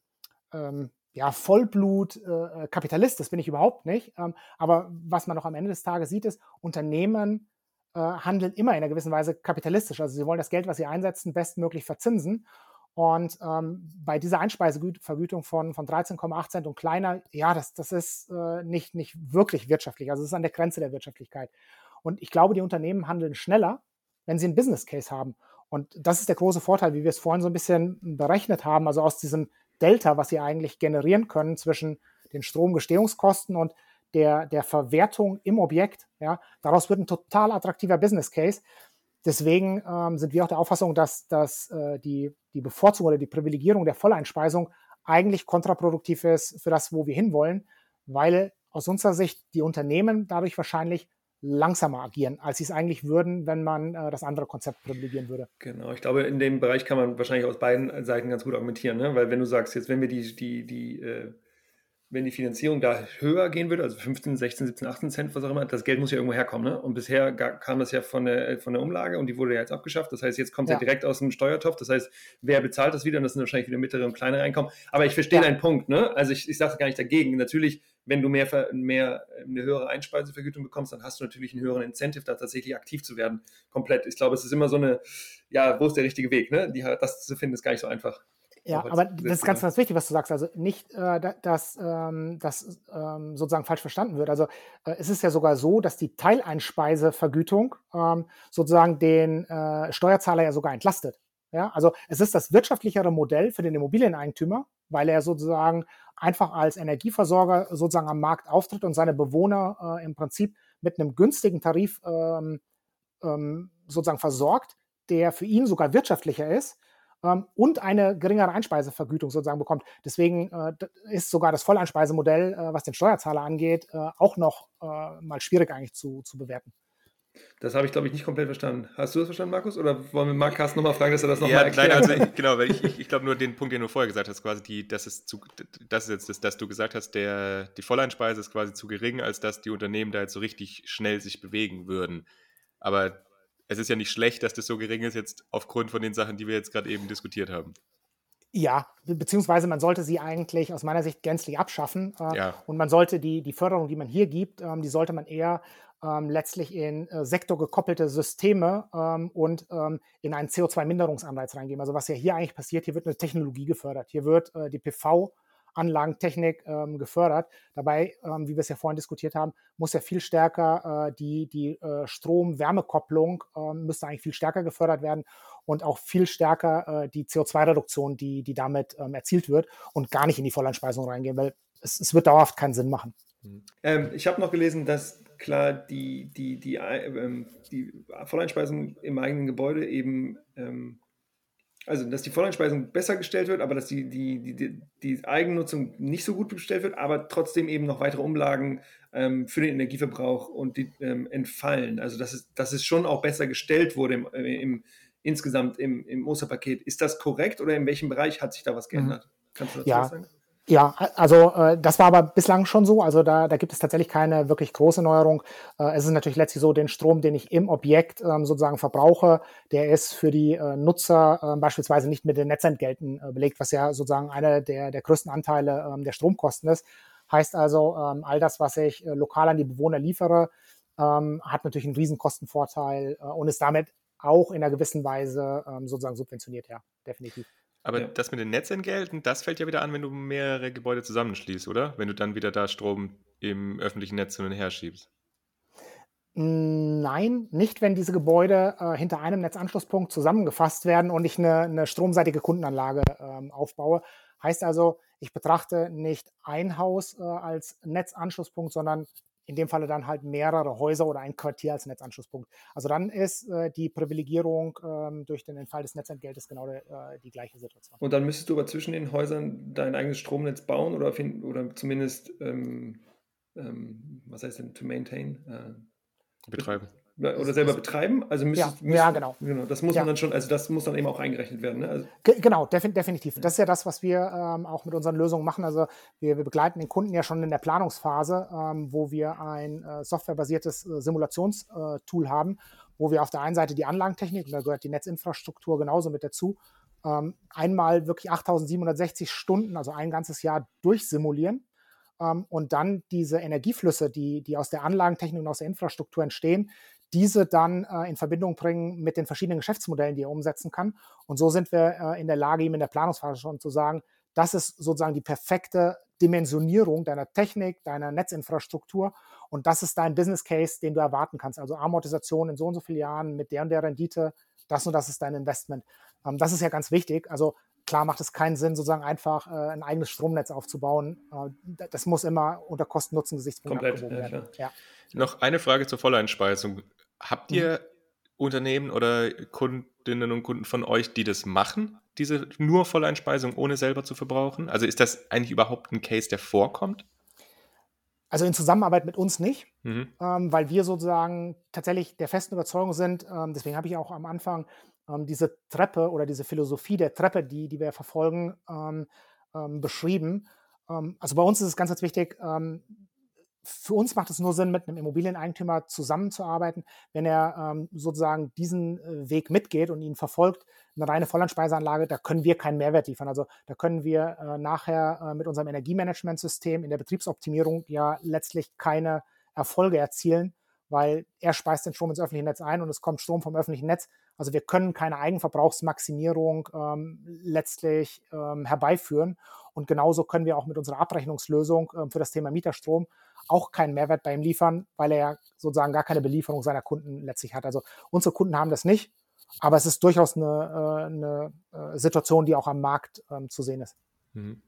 ähm, ja, Vollblut-Kapitalist, äh, das bin ich überhaupt nicht. Ähm, aber was man noch am Ende des Tages sieht, ist, Unternehmen äh, handeln immer in einer gewissen Weise kapitalistisch. Also sie wollen das Geld, was sie einsetzen, bestmöglich verzinsen. Und ähm, bei dieser Einspeisevergütung von, von 13,8 Cent und kleiner, ja, das, das ist äh, nicht, nicht wirklich wirtschaftlich. Also es ist an der Grenze der Wirtschaftlichkeit. Und ich glaube, die Unternehmen handeln schneller, wenn sie einen Business Case haben. Und das ist der große Vorteil, wie wir es vorhin so ein bisschen berechnet haben, also aus diesem Delta, was sie eigentlich generieren können zwischen den Stromgestehungskosten und der, der Verwertung im Objekt. Ja, daraus wird ein total attraktiver Business Case. Deswegen ähm, sind wir auch der Auffassung, dass, dass äh, die, die Bevorzugung oder die Privilegierung der Volleinspeisung eigentlich kontraproduktiv ist für das, wo wir hinwollen, weil aus unserer Sicht die Unternehmen dadurch wahrscheinlich langsamer agieren, als sie es eigentlich würden, wenn man äh, das andere Konzept privilegieren würde. Genau, ich glaube, in dem Bereich kann man wahrscheinlich aus beiden Seiten ganz gut argumentieren, ne? weil wenn du sagst, jetzt wenn wir die, die, die äh, wenn die Finanzierung da höher gehen würde, also 15, 16, 17, 18 Cent, was auch immer, das Geld muss ja irgendwo herkommen. Ne? Und bisher kam das ja von der, von der Umlage und die wurde ja jetzt abgeschafft. Das heißt, jetzt kommt es ja. ja. direkt aus dem Steuertopf. Das heißt, wer bezahlt das wieder? Und das sind wahrscheinlich wieder mittlere und kleinere Einkommen. Aber ich verstehe ja. deinen Punkt. Ne? Also ich, ich sage gar nicht dagegen. Natürlich, wenn du mehr, mehr, eine höhere Einspeisevergütung bekommst, dann hast du natürlich einen höheren Incentive, da tatsächlich aktiv zu werden. Komplett. Ich glaube, es ist immer so eine, ja, wo ist der richtige Weg? Ne? Die, das zu finden, ist gar nicht so einfach. Ja, aber das ist ganz, ganz wichtig, was du sagst. Also nicht, äh, dass ähm, das ähm, sozusagen falsch verstanden wird. Also äh, es ist ja sogar so, dass die Teileinspeisevergütung ähm, sozusagen den äh, Steuerzahler ja sogar entlastet. Ja, also es ist das wirtschaftlichere Modell für den Immobilieneigentümer, weil er sozusagen einfach als Energieversorger sozusagen am Markt auftritt und seine Bewohner äh, im Prinzip mit einem günstigen Tarif ähm, ähm, sozusagen versorgt, der für ihn sogar wirtschaftlicher ist ähm, und eine geringere Einspeisevergütung sozusagen bekommt. Deswegen äh, ist sogar das Volleinspeisemodell, äh, was den Steuerzahler angeht, äh, auch noch äh, mal schwierig eigentlich zu, zu bewerten. Das habe ich, glaube ich, nicht komplett verstanden. Hast du das verstanden, Markus? Oder wollen wir Carsten nochmal fragen, dass er das nochmal ja, erklärt? Nein, also, genau, weil ich, ich, ich glaube nur den Punkt, den du vorher gesagt hast, quasi, die, das ist zu, das ist jetzt, das, dass du gesagt hast, der, die Volleinspeise ist quasi zu gering, als dass die Unternehmen da jetzt so richtig schnell sich bewegen würden. Aber es ist ja nicht schlecht, dass das so gering ist, jetzt aufgrund von den Sachen, die wir jetzt gerade eben diskutiert haben. Ja, beziehungsweise man sollte sie eigentlich aus meiner Sicht gänzlich abschaffen. Äh, ja. Und man sollte die, die Förderung, die man hier gibt, ähm, die sollte man eher ähm, letztlich in äh, sektorgekoppelte Systeme ähm, und ähm, in einen CO2-Minderungsanreiz reingeben. Also was ja hier eigentlich passiert, hier wird eine Technologie gefördert. Hier wird äh, die PV Anlagentechnik ähm, gefördert. Dabei, ähm, wie wir es ja vorhin diskutiert haben, muss ja viel stärker äh, die, die äh, Strom-Wärmekopplung äh, müsste eigentlich viel stärker gefördert werden und auch viel stärker äh, die CO2-Reduktion, die, die damit ähm, erzielt wird und gar nicht in die Volleinspeisung reingehen, weil es, es wird dauerhaft keinen Sinn machen. Mhm. Ähm, ich habe noch gelesen, dass klar die, die, die, äh, die Volleinspeisung im eigenen Gebäude eben ähm, also dass die Volleinspeisung besser gestellt wird, aber dass die, die, die, die Eigennutzung nicht so gut gestellt wird, aber trotzdem eben noch weitere Umlagen ähm, für den Energieverbrauch und die ähm, entfallen. Also dass es, dass es schon auch besser gestellt wurde im, äh, im insgesamt im, im Osterpaket. Ist das korrekt oder in welchem Bereich hat sich da was geändert? Mhm. Kannst du dazu ja. sagen? Ja, also äh, das war aber bislang schon so. Also da, da gibt es tatsächlich keine wirklich große Neuerung. Äh, es ist natürlich letztlich so, den Strom, den ich im Objekt ähm, sozusagen verbrauche, der ist für die äh, Nutzer äh, beispielsweise nicht mit den Netzentgelten äh, belegt, was ja sozusagen einer der, der größten Anteile ähm, der Stromkosten ist. Heißt also, ähm, all das, was ich äh, lokal an die Bewohner liefere, ähm, hat natürlich einen riesen Kostenvorteil äh, und ist damit auch in einer gewissen Weise ähm, sozusagen subventioniert, ja, definitiv. Aber ja. das mit den Netzentgelten, das fällt ja wieder an, wenn du mehrere Gebäude zusammenschließt, oder? Wenn du dann wieder da Strom im öffentlichen Netz hin und her schiebst. Nein, nicht wenn diese Gebäude äh, hinter einem Netzanschlusspunkt zusammengefasst werden und ich eine, eine stromseitige Kundenanlage ähm, aufbaue. Heißt also, ich betrachte nicht ein Haus äh, als Netzanschlusspunkt, sondern in dem Falle dann halt mehrere Häuser oder ein Quartier als Netzanschlusspunkt. Also dann ist äh, die Privilegierung ähm, durch den Entfall des Netzentgeltes genau der, äh, die gleiche Situation. Und dann müsstest du aber zwischen den Häusern dein eigenes Stromnetz bauen oder, find, oder zumindest, ähm, ähm, was heißt denn, to maintain? Äh, betreiben. Oder, selber betreiben? Also müssen, ja, müssen, ja, genau. genau. Das muss ja. man dann schon, also das muss dann eben auch eingerechnet werden. Ne? Also genau, definitiv. Das ist ja das, was wir ähm, auch mit unseren Lösungen machen. Also wir, wir, begleiten den Kunden ja schon in der Planungsphase, ähm, wo wir ein äh, softwarebasiertes äh, Simulationstool äh, haben, wo wir auf der einen Seite die Anlagentechnik, und da gehört die Netzinfrastruktur genauso mit dazu, ähm, einmal wirklich 8760 Stunden, also ein ganzes Jahr durchsimulieren ähm, und dann diese Energieflüsse, die, die aus der Anlagentechnik und aus der Infrastruktur entstehen, diese dann äh, in Verbindung bringen mit den verschiedenen Geschäftsmodellen, die er umsetzen kann. Und so sind wir äh, in der Lage, ihm in der Planungsphase schon zu sagen, das ist sozusagen die perfekte Dimensionierung deiner Technik, deiner Netzinfrastruktur. Und das ist dein Business Case, den du erwarten kannst. Also Amortisation in so und so vielen Jahren mit der und der Rendite, das und das ist dein Investment. Ähm, das ist ja ganz wichtig. Also klar macht es keinen Sinn, sozusagen einfach äh, ein eigenes Stromnetz aufzubauen. Äh, das muss immer unter Kosten-Nutzen-Gesichtspunkten abgewogen ja, werden. Ja. Noch eine Frage zur Volleinspeisung. Habt ihr mhm. Unternehmen oder Kundinnen und Kunden von euch, die das machen, diese nur Volleinspeisung, ohne selber zu verbrauchen? Also ist das eigentlich überhaupt ein Case, der vorkommt? Also in Zusammenarbeit mit uns nicht, mhm. ähm, weil wir sozusagen tatsächlich der festen Überzeugung sind, ähm, deswegen habe ich auch am Anfang diese Treppe oder diese Philosophie der Treppe, die, die wir verfolgen, ähm, ähm, beschrieben. Ähm, also bei uns ist es ganz, ganz wichtig, für uns macht es nur Sinn, mit einem Immobilieneigentümer zusammenzuarbeiten, wenn er ähm, sozusagen diesen äh, Weg mitgeht und ihn verfolgt. Eine reine Vollandspeiseanlage, da können wir keinen Mehrwert liefern. Also da können wir äh, nachher äh, mit unserem Energiemanagementsystem in der Betriebsoptimierung ja letztlich keine Erfolge erzielen, weil er speist den Strom ins öffentliche Netz ein und es kommt Strom vom öffentlichen Netz. Also wir können keine Eigenverbrauchsmaximierung ähm, letztlich ähm, herbeiführen. Und genauso können wir auch mit unserer Abrechnungslösung ähm, für das Thema Mieterstrom auch keinen Mehrwert bei ihm liefern, weil er ja sozusagen gar keine Belieferung seiner Kunden letztlich hat. Also unsere Kunden haben das nicht, aber es ist durchaus eine, äh, eine äh, Situation, die auch am Markt ähm, zu sehen ist. Mhm.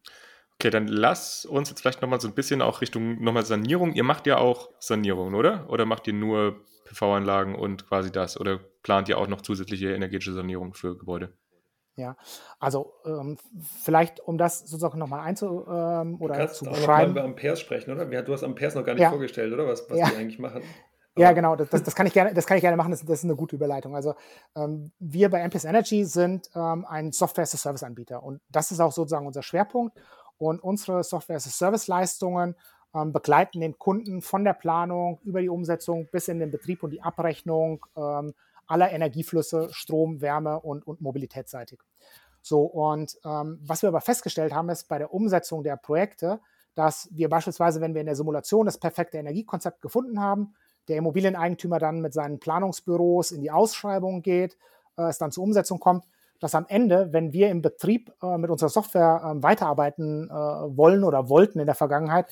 Okay, dann lass uns jetzt vielleicht nochmal so ein bisschen auch Richtung nochmal Sanierung. Ihr macht ja auch Sanierungen, oder? Oder macht ihr nur PV-Anlagen und quasi das? Oder plant ihr auch noch zusätzliche energetische Sanierung für Gebäude? Ja, also ähm, vielleicht, um das sozusagen nochmal einzu ähm, oder du kannst zu auch beschreiben. Noch mal über Amperes sprechen, oder? Du hast Amperes noch gar nicht ja. vorgestellt, oder? Was, was ja. die eigentlich machen. Aber ja, genau, das, das, kann ich gerne, das kann ich gerne machen, das, das ist eine gute Überleitung. Also ähm, wir bei Amperes Energy sind ähm, ein Software-as-a-Service-Anbieter und das ist auch sozusagen unser Schwerpunkt. Und unsere Software-as-a-Service-Leistungen ähm, begleiten den Kunden von der Planung über die Umsetzung bis in den Betrieb und die Abrechnung ähm, aller Energieflüsse, Strom, Wärme und, und mobilitätsseitig. So, und ähm, was wir aber festgestellt haben, ist bei der Umsetzung der Projekte, dass wir beispielsweise, wenn wir in der Simulation das perfekte Energiekonzept gefunden haben, der Immobilieneigentümer dann mit seinen Planungsbüros in die Ausschreibung geht, äh, es dann zur Umsetzung kommt, dass am Ende, wenn wir im Betrieb äh, mit unserer Software äh, weiterarbeiten äh, wollen oder wollten in der Vergangenheit,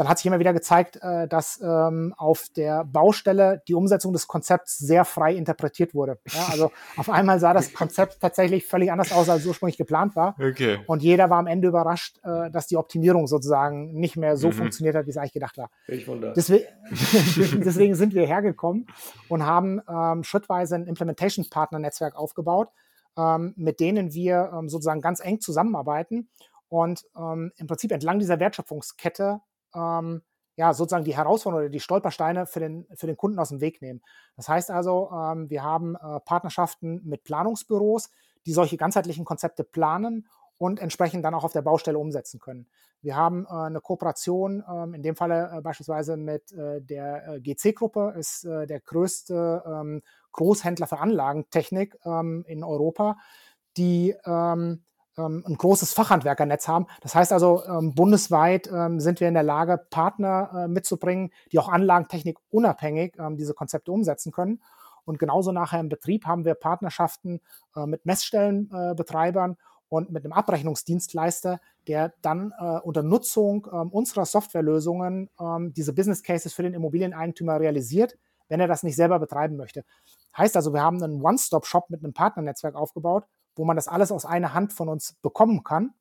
dann hat sich immer wieder gezeigt, äh, dass ähm, auf der Baustelle die Umsetzung des Konzepts sehr frei interpretiert wurde. Ja, also auf einmal sah das Konzept tatsächlich völlig anders aus, als ursprünglich geplant war. Okay. Und jeder war am Ende überrascht, äh, dass die Optimierung sozusagen nicht mehr so mhm. funktioniert hat, wie es eigentlich gedacht war. Ich wundere. Deswegen, deswegen sind wir hergekommen und haben ähm, schrittweise ein Implementation Partner Netzwerk aufgebaut, mit denen wir ähm, sozusagen ganz eng zusammenarbeiten und ähm, im Prinzip entlang dieser Wertschöpfungskette ähm, ja, sozusagen die Herausforderungen oder die Stolpersteine für den, für den Kunden aus dem Weg nehmen. Das heißt also, ähm, wir haben äh, Partnerschaften mit Planungsbüros, die solche ganzheitlichen Konzepte planen und entsprechend dann auch auf der Baustelle umsetzen können. Wir haben äh, eine Kooperation, ähm, in dem Falle äh, beispielsweise mit der GC-Gruppe, ist der größte ähm, Großhändler für Anlagentechnik ähm, in Europa, die ähm, ähm, ein großes Fachhandwerkernetz haben. Das heißt also, ähm, bundesweit ähm, sind wir in der Lage, Partner äh, mitzubringen, die auch Anlagentechnik unabhängig diese Konzepte umsetzen können. Und genauso nachher im Betrieb haben wir Partnerschaften äh, mit Messstellenbetreibern äh, und mit einem Abrechnungsdienstleister, der dann äh, unter Nutzung äh, unserer Softwarelösungen äh, diese Business Cases für den Immobilieneigentümer realisiert, wenn er das nicht selber betreiben möchte. Heißt also, wir haben einen One-Stop-Shop mit einem Partnernetzwerk aufgebaut, wo man das alles aus einer Hand von uns bekommen kann.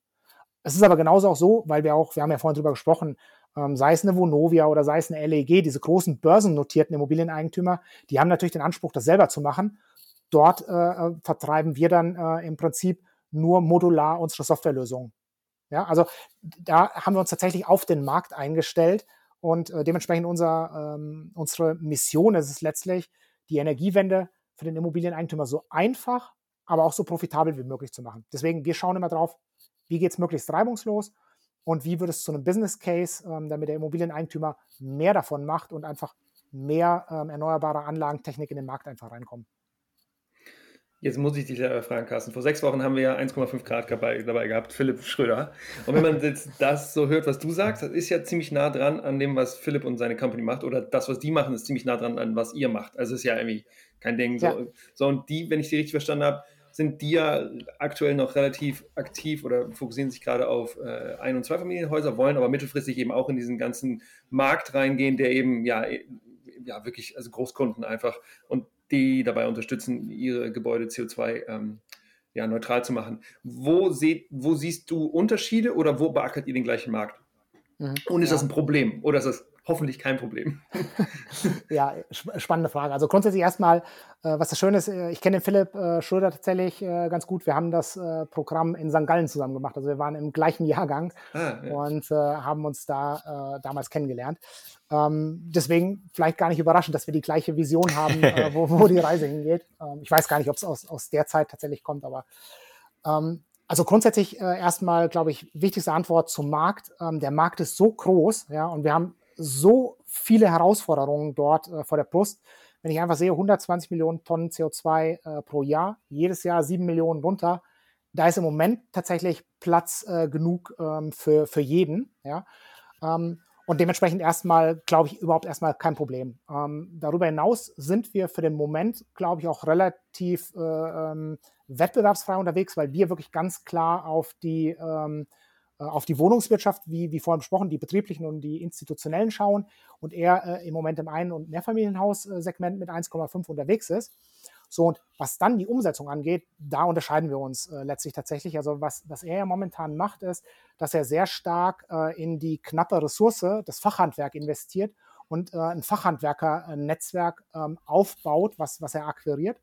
Es ist aber genauso auch so, weil wir auch, wir haben ja vorhin drüber gesprochen, ähm, sei es eine Vonovia oder sei es eine LEG, diese großen börsennotierten Immobilieneigentümer, die haben natürlich den Anspruch, das selber zu machen. Dort äh, äh vertreiben wir dann äh, im Prinzip nur modular unsere Softwarelösungen. Ja, also da haben wir uns tatsächlich auf den Markt eingestellt und äh, dementsprechend unser, ähm, unsere Mission ist es letztlich, die Energiewende für den Immobilieneigentümer so einfach, aber auch so profitabel wie möglich zu machen. Deswegen, wir schauen immer drauf, wie geht es möglichst reibungslos und wie wird es zu einem Business Case, ähm, damit der Immobilieneigentümer mehr davon macht und einfach mehr ähm, erneuerbare Anlagentechnik in den Markt einfach reinkommen. Jetzt muss ich dich leider fragen, Carsten. Vor sechs Wochen haben wir ja 1,5 Grad dabei, dabei, gehabt, Philipp Schröder. Und wenn man jetzt das so hört, was du sagst, das ist ja ziemlich nah dran an dem, was Philipp und seine Company macht. Oder das, was die machen, ist ziemlich nah dran an was ihr macht. Also ist ja irgendwie kein Ding. So, ja. so und die, wenn ich die richtig verstanden habe, sind die ja aktuell noch relativ aktiv oder fokussieren sich gerade auf äh, Ein- und Zweifamilienhäuser, wollen aber mittelfristig eben auch in diesen ganzen Markt reingehen, der eben ja, ja wirklich, also Großkunden einfach und die dabei unterstützen, ihre Gebäude CO2 ähm, ja, neutral zu machen. Wo, seht, wo siehst du Unterschiede oder wo beackert ihr den gleichen Markt? Mhm, und ist ja. das ein Problem oder ist das hoffentlich kein Problem. ja, spannende Frage. Also grundsätzlich erstmal, äh, was das Schöne ist, äh, ich kenne den Philipp äh, Schröder tatsächlich ganz gut. Wir haben das Programm in St. Gallen zusammen gemacht. Also wir waren im gleichen Jahrgang ah, ja. und haben uns da damals kennengelernt. Ähm, deswegen vielleicht gar nicht überraschend, dass wir die gleiche Vision haben, wo, wo, die Reise hingeht. Ähm, ich weiß gar nicht, ob es aus, aus der Zeit tatsächlich kommt, aber ähm, also grundsätzlich äh, erstmal, glaube ich, wichtigste Antwort zum Markt. Ähm, der Markt ist so groß, ja, und wir haben so viele Herausforderungen dort äh, vor der Brust. Wenn ich einfach sehe, 120 Millionen Tonnen CO2 äh, pro Jahr, jedes Jahr 7 Millionen runter, da ist im Moment tatsächlich Platz äh, genug ähm, für, für jeden. Ja? Ähm, und dementsprechend erstmal, glaube ich, überhaupt erstmal kein Problem. Ähm, darüber hinaus sind wir für den Moment, glaube ich, auch relativ äh, ähm, wettbewerbsfrei unterwegs, weil wir wirklich ganz klar auf die ähm, äh, auf die Wohnungswirtschaft, wie, wie vorhin besprochen, die betrieblichen und die institutionellen schauen und er äh, im Moment im Ein- und Mehrfamilienhaussegment mit 1,5 unterwegs ist. So, und was dann die Umsetzung angeht, da unterscheiden wir uns äh, letztlich tatsächlich. Also was, was er ja momentan macht, ist, dass er sehr stark äh, in die knappe Ressource, das Fachhandwerk investiert und äh, ein Fachhandwerkernetzwerk ähm, aufbaut, was, was er akquiriert.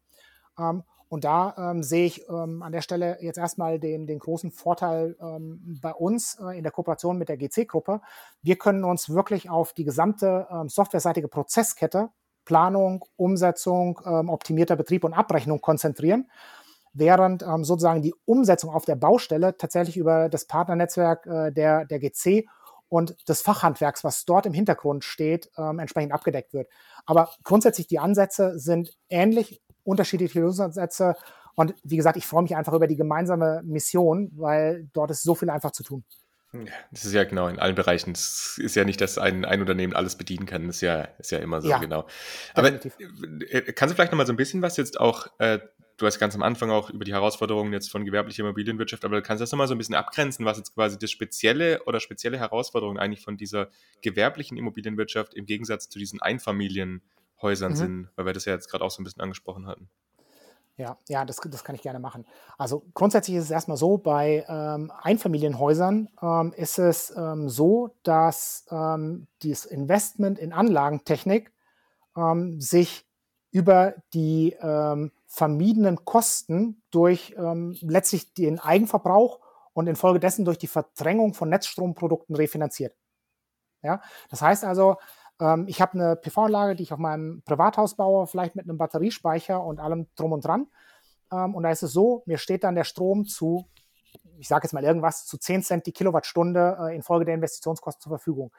Ähm, und da ähm, sehe ich ähm, an der Stelle jetzt erstmal den, den großen Vorteil ähm, bei uns äh, in der Kooperation mit der GC-Gruppe. Wir können uns wirklich auf die gesamte ähm, softwareseitige Prozesskette, Planung, Umsetzung, ähm, optimierter Betrieb und Abrechnung konzentrieren, während ähm, sozusagen die Umsetzung auf der Baustelle tatsächlich über das Partnernetzwerk äh, der, der GC und des Fachhandwerks, was dort im Hintergrund steht, ähm, entsprechend abgedeckt wird. Aber grundsätzlich die Ansätze sind ähnlich unterschiedliche Lösungsansätze. Und wie gesagt, ich freue mich einfach über die gemeinsame Mission, weil dort ist so viel einfach zu tun. Das ist ja genau in allen Bereichen. Es ist ja nicht, dass ein, ein Unternehmen alles bedienen kann. Das ist ja, ist ja immer so, ja, genau. Aber definitiv. Äh, kannst du vielleicht noch mal so ein bisschen was jetzt auch, äh, du hast ganz am Anfang auch über die Herausforderungen jetzt von gewerblicher Immobilienwirtschaft, aber kannst du das noch mal so ein bisschen abgrenzen, was jetzt quasi das spezielle oder spezielle Herausforderungen eigentlich von dieser gewerblichen Immobilienwirtschaft im Gegensatz zu diesen Einfamilien Häusern mhm. sind, weil wir das ja jetzt gerade auch so ein bisschen angesprochen hatten. Ja, ja, das, das kann ich gerne machen. Also grundsätzlich ist es erstmal so, bei ähm, Einfamilienhäusern ähm, ist es ähm, so, dass ähm, das Investment in Anlagentechnik ähm, sich über die ähm, vermiedenen Kosten durch letztlich den Eigenverbrauch und infolgedessen durch die Verdrängung von Netzstromprodukten refinanziert. Ja, das heißt also, ähm, ich habe eine PV-Anlage, die ich auf meinem Privathaus baue, vielleicht mit einem Batteriespeicher und allem drum und dran. Ähm, und da ist es so, mir steht dann der Strom zu, ich sage jetzt mal irgendwas, zu 10 Cent die Kilowattstunde äh, infolge der Investitionskosten zur Verfügung.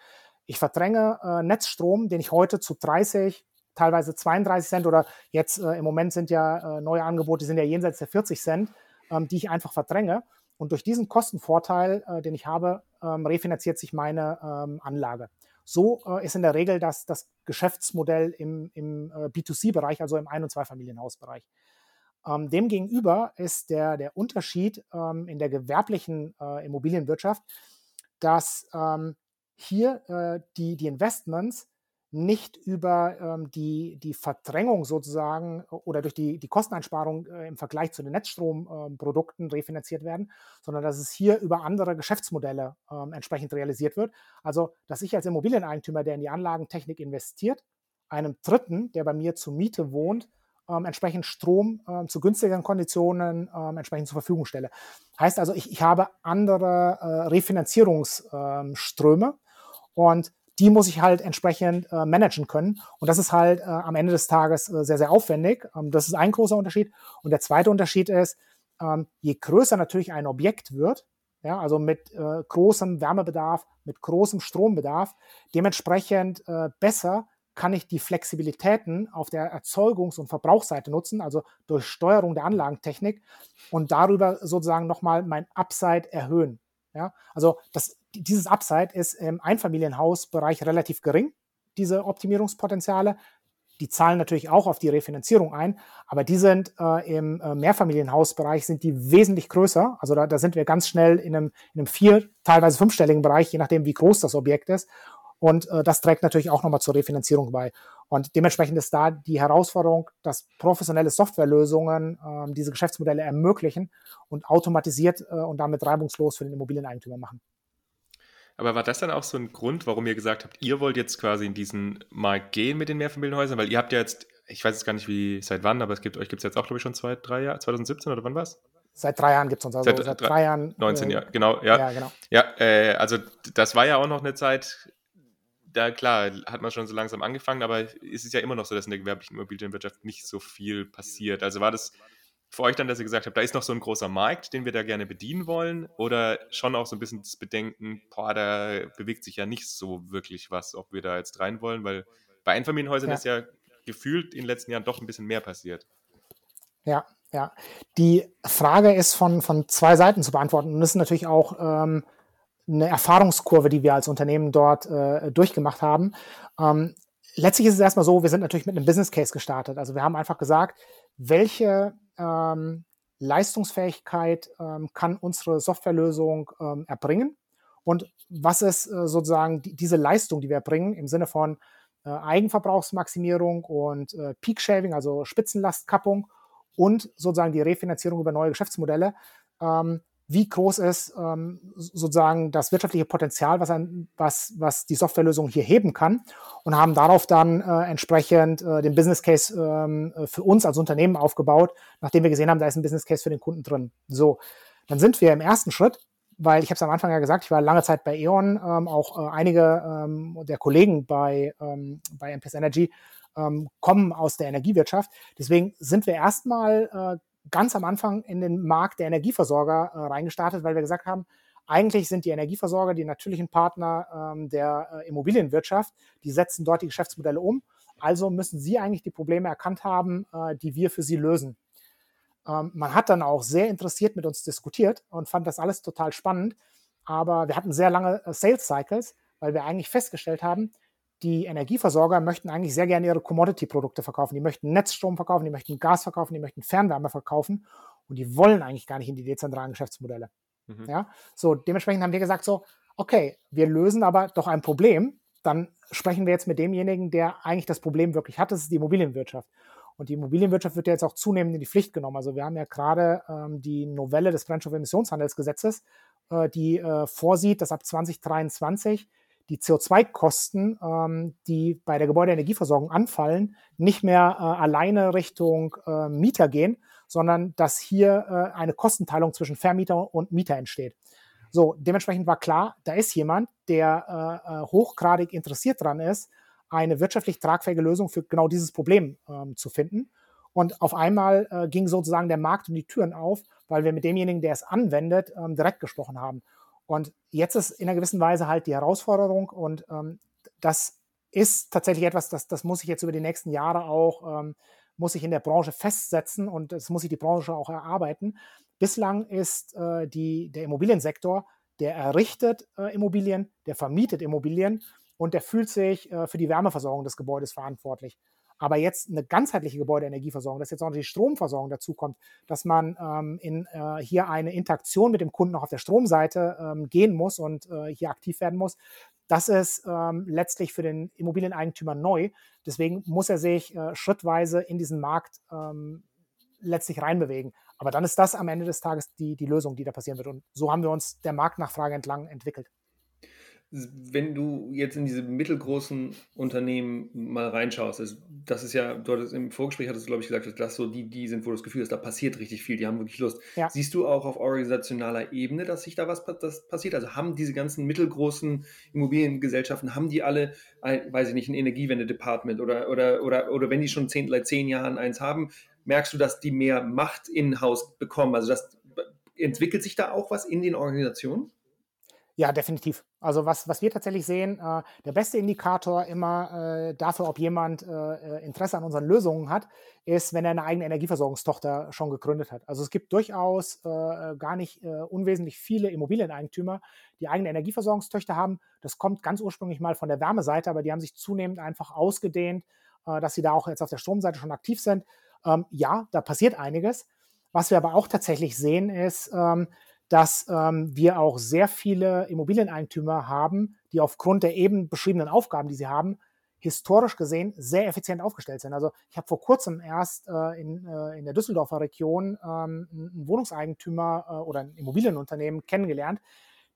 Ich verdränge äh, Netzstrom, den ich heute zu 30, teilweise 32 Cent oder jetzt äh, im Moment sind ja äh, neue Angebote, sind ja jenseits der 40 Cent, ähm, die ich einfach verdränge. Und durch diesen Kostenvorteil, äh, den ich habe, ähm, refinanziert sich meine ähm, Anlage. So äh, ist in der Regel das, das Geschäftsmodell im, im äh, B2C-Bereich, also im Ein- und Zweifamilienhausbereich. Ähm, demgegenüber ist der, der Unterschied ähm, in der gewerblichen äh, Immobilienwirtschaft, dass ähm, hier äh, die, die Investments nicht über ähm, die, die Verdrängung sozusagen oder durch die, die Kosteneinsparung äh, im Vergleich zu den Netzstromprodukten äh, refinanziert werden, sondern dass es hier über andere Geschäftsmodelle äh, entsprechend realisiert wird. Also, dass ich als Immobilieneigentümer, der in die Anlagentechnik investiert, einem Dritten, der bei mir zur Miete wohnt, ähm, entsprechend Strom ähm, zu günstigeren Konditionen ähm, entsprechend zur Verfügung stelle. Heißt also, ich, ich habe andere äh, Refinanzierungsströme und die muss ich halt entsprechend äh, managen können. Und das ist halt äh, am Ende des Tages äh, sehr, sehr aufwendig. Ähm, das ist ein großer Unterschied. Und der zweite Unterschied ist, ähm, je größer natürlich ein Objekt wird, ja, also mit äh, großem Wärmebedarf, mit großem Strombedarf, dementsprechend äh, besser kann ich die Flexibilitäten auf der Erzeugungs- und Verbrauchsseite nutzen, also durch Steuerung der Anlagentechnik und darüber sozusagen nochmal mein Upside erhöhen. Ja, also das, dieses Upside ist im Einfamilienhausbereich relativ gering, diese Optimierungspotenziale. Die zahlen natürlich auch auf die Refinanzierung ein, aber die sind äh, im äh, Mehrfamilienhausbereich sind die wesentlich größer. Also da, da sind wir ganz schnell in einem, in einem vier, teilweise fünfstelligen Bereich, je nachdem, wie groß das Objekt ist. Und äh, das trägt natürlich auch nochmal zur Refinanzierung bei. Und dementsprechend ist da die Herausforderung, dass professionelle Softwarelösungen äh, diese Geschäftsmodelle ermöglichen und automatisiert äh, und damit reibungslos für den Immobilieneigentümer machen. Aber war das dann auch so ein Grund, warum ihr gesagt habt, ihr wollt jetzt quasi in diesen Markt gehen mit den Mehrfamilienhäusern? Weil ihr habt ja jetzt, ich weiß jetzt gar nicht, wie seit wann, aber es gibt euch gibt es jetzt auch, glaube ich, schon zwei, drei Jahre, 2017 oder wann war es? Seit drei Jahren gibt es uns, also seit, seit drei Jahren. 19 äh, Jahre, genau, ja. Ja, genau. ja äh, also das war ja auch noch eine Zeit, da klar, hat man schon so langsam angefangen, aber es ist ja immer noch so, dass in der gewerblichen Immobilienwirtschaft nicht so viel passiert. Also war das für euch dann, dass ihr gesagt habt, da ist noch so ein großer Markt, den wir da gerne bedienen wollen? Oder schon auch so ein bisschen das Bedenken, boah, da bewegt sich ja nicht so wirklich was, ob wir da jetzt rein wollen, weil bei Einfamilienhäusern ja. ist ja gefühlt in den letzten Jahren doch ein bisschen mehr passiert. Ja, ja. Die Frage ist von, von zwei Seiten zu beantworten. Und das ist natürlich auch ähm, eine Erfahrungskurve, die wir als Unternehmen dort äh, durchgemacht haben. Ähm, letztlich ist es erstmal so, wir sind natürlich mit einem Business Case gestartet. Also wir haben einfach gesagt, welche ähm, Leistungsfähigkeit ähm, kann unsere Softwarelösung ähm, erbringen und was ist äh, sozusagen die, diese Leistung, die wir erbringen im Sinne von äh, Eigenverbrauchsmaximierung und äh, Peak Shaving, also Spitzenlastkappung und sozusagen die Refinanzierung über neue Geschäftsmodelle. Ähm, wie groß ist ähm, sozusagen das wirtschaftliche Potenzial, was, ein, was, was die Softwarelösung hier heben kann und haben darauf dann äh, entsprechend äh, den Business Case ähm, äh, für uns als Unternehmen aufgebaut, nachdem wir gesehen haben, da ist ein Business Case für den Kunden drin. So, dann sind wir im ersten Schritt, weil ich habe es am Anfang ja gesagt, ich war lange Zeit bei E.ON, ähm, auch äh, einige ähm, der Kollegen bei, ähm, bei MPS Energy ähm, kommen aus der Energiewirtschaft. Deswegen sind wir erstmal äh, ganz am Anfang in den Markt der Energieversorger äh, reingestartet, weil wir gesagt haben, eigentlich sind die Energieversorger die natürlichen Partner ähm, der äh, Immobilienwirtschaft. Die setzen dort die Geschäftsmodelle um. Also müssen sie eigentlich die Probleme erkannt haben, äh, die wir für sie lösen. Ähm, man hat dann auch sehr interessiert mit uns diskutiert und fand das alles total spannend. Aber wir hatten sehr lange äh, Sales Cycles, weil wir eigentlich festgestellt haben, die Energieversorger möchten eigentlich sehr gerne ihre Commodity-Produkte verkaufen. Die möchten Netzstrom verkaufen, die möchten Gas verkaufen, die möchten Fernwärme verkaufen und die wollen eigentlich gar nicht in die dezentralen Geschäftsmodelle. Mhm. Ja, so dementsprechend haben wir gesagt so, okay, wir lösen aber doch ein Problem. Dann sprechen wir jetzt mit demjenigen, der eigentlich das Problem wirklich hat. Das ist die Immobilienwirtschaft. Und die Immobilienwirtschaft wird ja jetzt auch zunehmend in die Pflicht genommen. Also wir haben ja gerade ähm, die Novelle des Brennstoffemissionshandelsgesetzes, äh, die äh, vorsieht, dass ab 2023 die CO2-Kosten, ähm, die bei der Gebäudeenergieversorgung anfallen, nicht mehr äh, alleine Richtung äh, Mieter gehen, sondern dass hier äh, eine Kostenteilung zwischen Vermieter und Mieter entsteht. So, dementsprechend war klar, da ist jemand, der äh, äh, hochgradig interessiert daran ist, eine wirtschaftlich tragfähige Lösung für genau dieses Problem ähm, zu finden. Und auf einmal äh, ging sozusagen der Markt um die Türen auf, weil wir mit demjenigen, der es anwendet, ähm, direkt gesprochen haben. Und jetzt ist in einer gewissen Weise halt die Herausforderung und ähm, das ist tatsächlich etwas, das, das muss ich jetzt über die nächsten Jahre auch, ähm, muss ich in der Branche festsetzen und das muss sich die Branche auch erarbeiten. Bislang ist äh, die, der Immobiliensektor, der errichtet äh, Immobilien, der vermietet Immobilien und der fühlt sich äh, für die Wärmeversorgung des Gebäudes verantwortlich. Aber jetzt eine ganzheitliche Gebäudeenergieversorgung, dass jetzt auch noch die Stromversorgung dazukommt, dass man ähm, in, äh, hier eine Interaktion mit dem Kunden auch auf der Stromseite ähm, gehen muss und äh, hier aktiv werden muss, das ist ähm, letztlich für den Immobilieneigentümer neu. Deswegen muss er sich äh, schrittweise in diesen Markt ähm, letztlich reinbewegen. Aber dann ist das am Ende des Tages die, die Lösung, die da passieren wird. Und so haben wir uns der Marktnachfrage entlang entwickelt wenn du jetzt in diese mittelgroßen Unternehmen mal reinschaust, das ist ja, du hattest im Vorgespräch hattest du, glaube ich, gesagt, dass das so die, die sind, wo du das Gefühl hast, da passiert richtig viel, die haben wirklich Lust. Ja. Siehst du auch auf organisationaler Ebene, dass sich da was das passiert? Also haben diese ganzen mittelgroßen Immobiliengesellschaften, haben die alle, ein, weiß ich nicht, ein Energiewende-Department oder, oder, oder, oder wenn die schon zehn, seit zehn Jahren eins haben, merkst du, dass die mehr Macht in-house bekommen? Also das, entwickelt sich da auch was in den Organisationen? Ja, definitiv. Also was, was wir tatsächlich sehen, äh, der beste Indikator immer äh, dafür, ob jemand äh, äh, Interesse an unseren Lösungen hat, ist, wenn er eine eigene Energieversorgungstochter schon gegründet hat. Also es gibt durchaus äh, gar nicht äh, unwesentlich viele Immobilieneigentümer, die eigene Energieversorgungstöchter haben. Das kommt ganz ursprünglich mal von der Wärmeseite, aber die haben sich zunehmend einfach ausgedehnt, dass sie da auch jetzt auf der Stromseite schon aktiv sind. Ähm, ja, da passiert einiges. Was wir aber auch tatsächlich sehen, ist, ähm, dass ähm, wir auch sehr viele Immobilieneigentümer haben, die aufgrund der eben beschriebenen Aufgaben, die sie haben, historisch gesehen sehr effizient aufgestellt sind. Also ich habe vor kurzem erst äh, in, äh, in der Düsseldorfer Region ähm, einen Wohnungseigentümer äh, oder ein Immobilienunternehmen kennengelernt.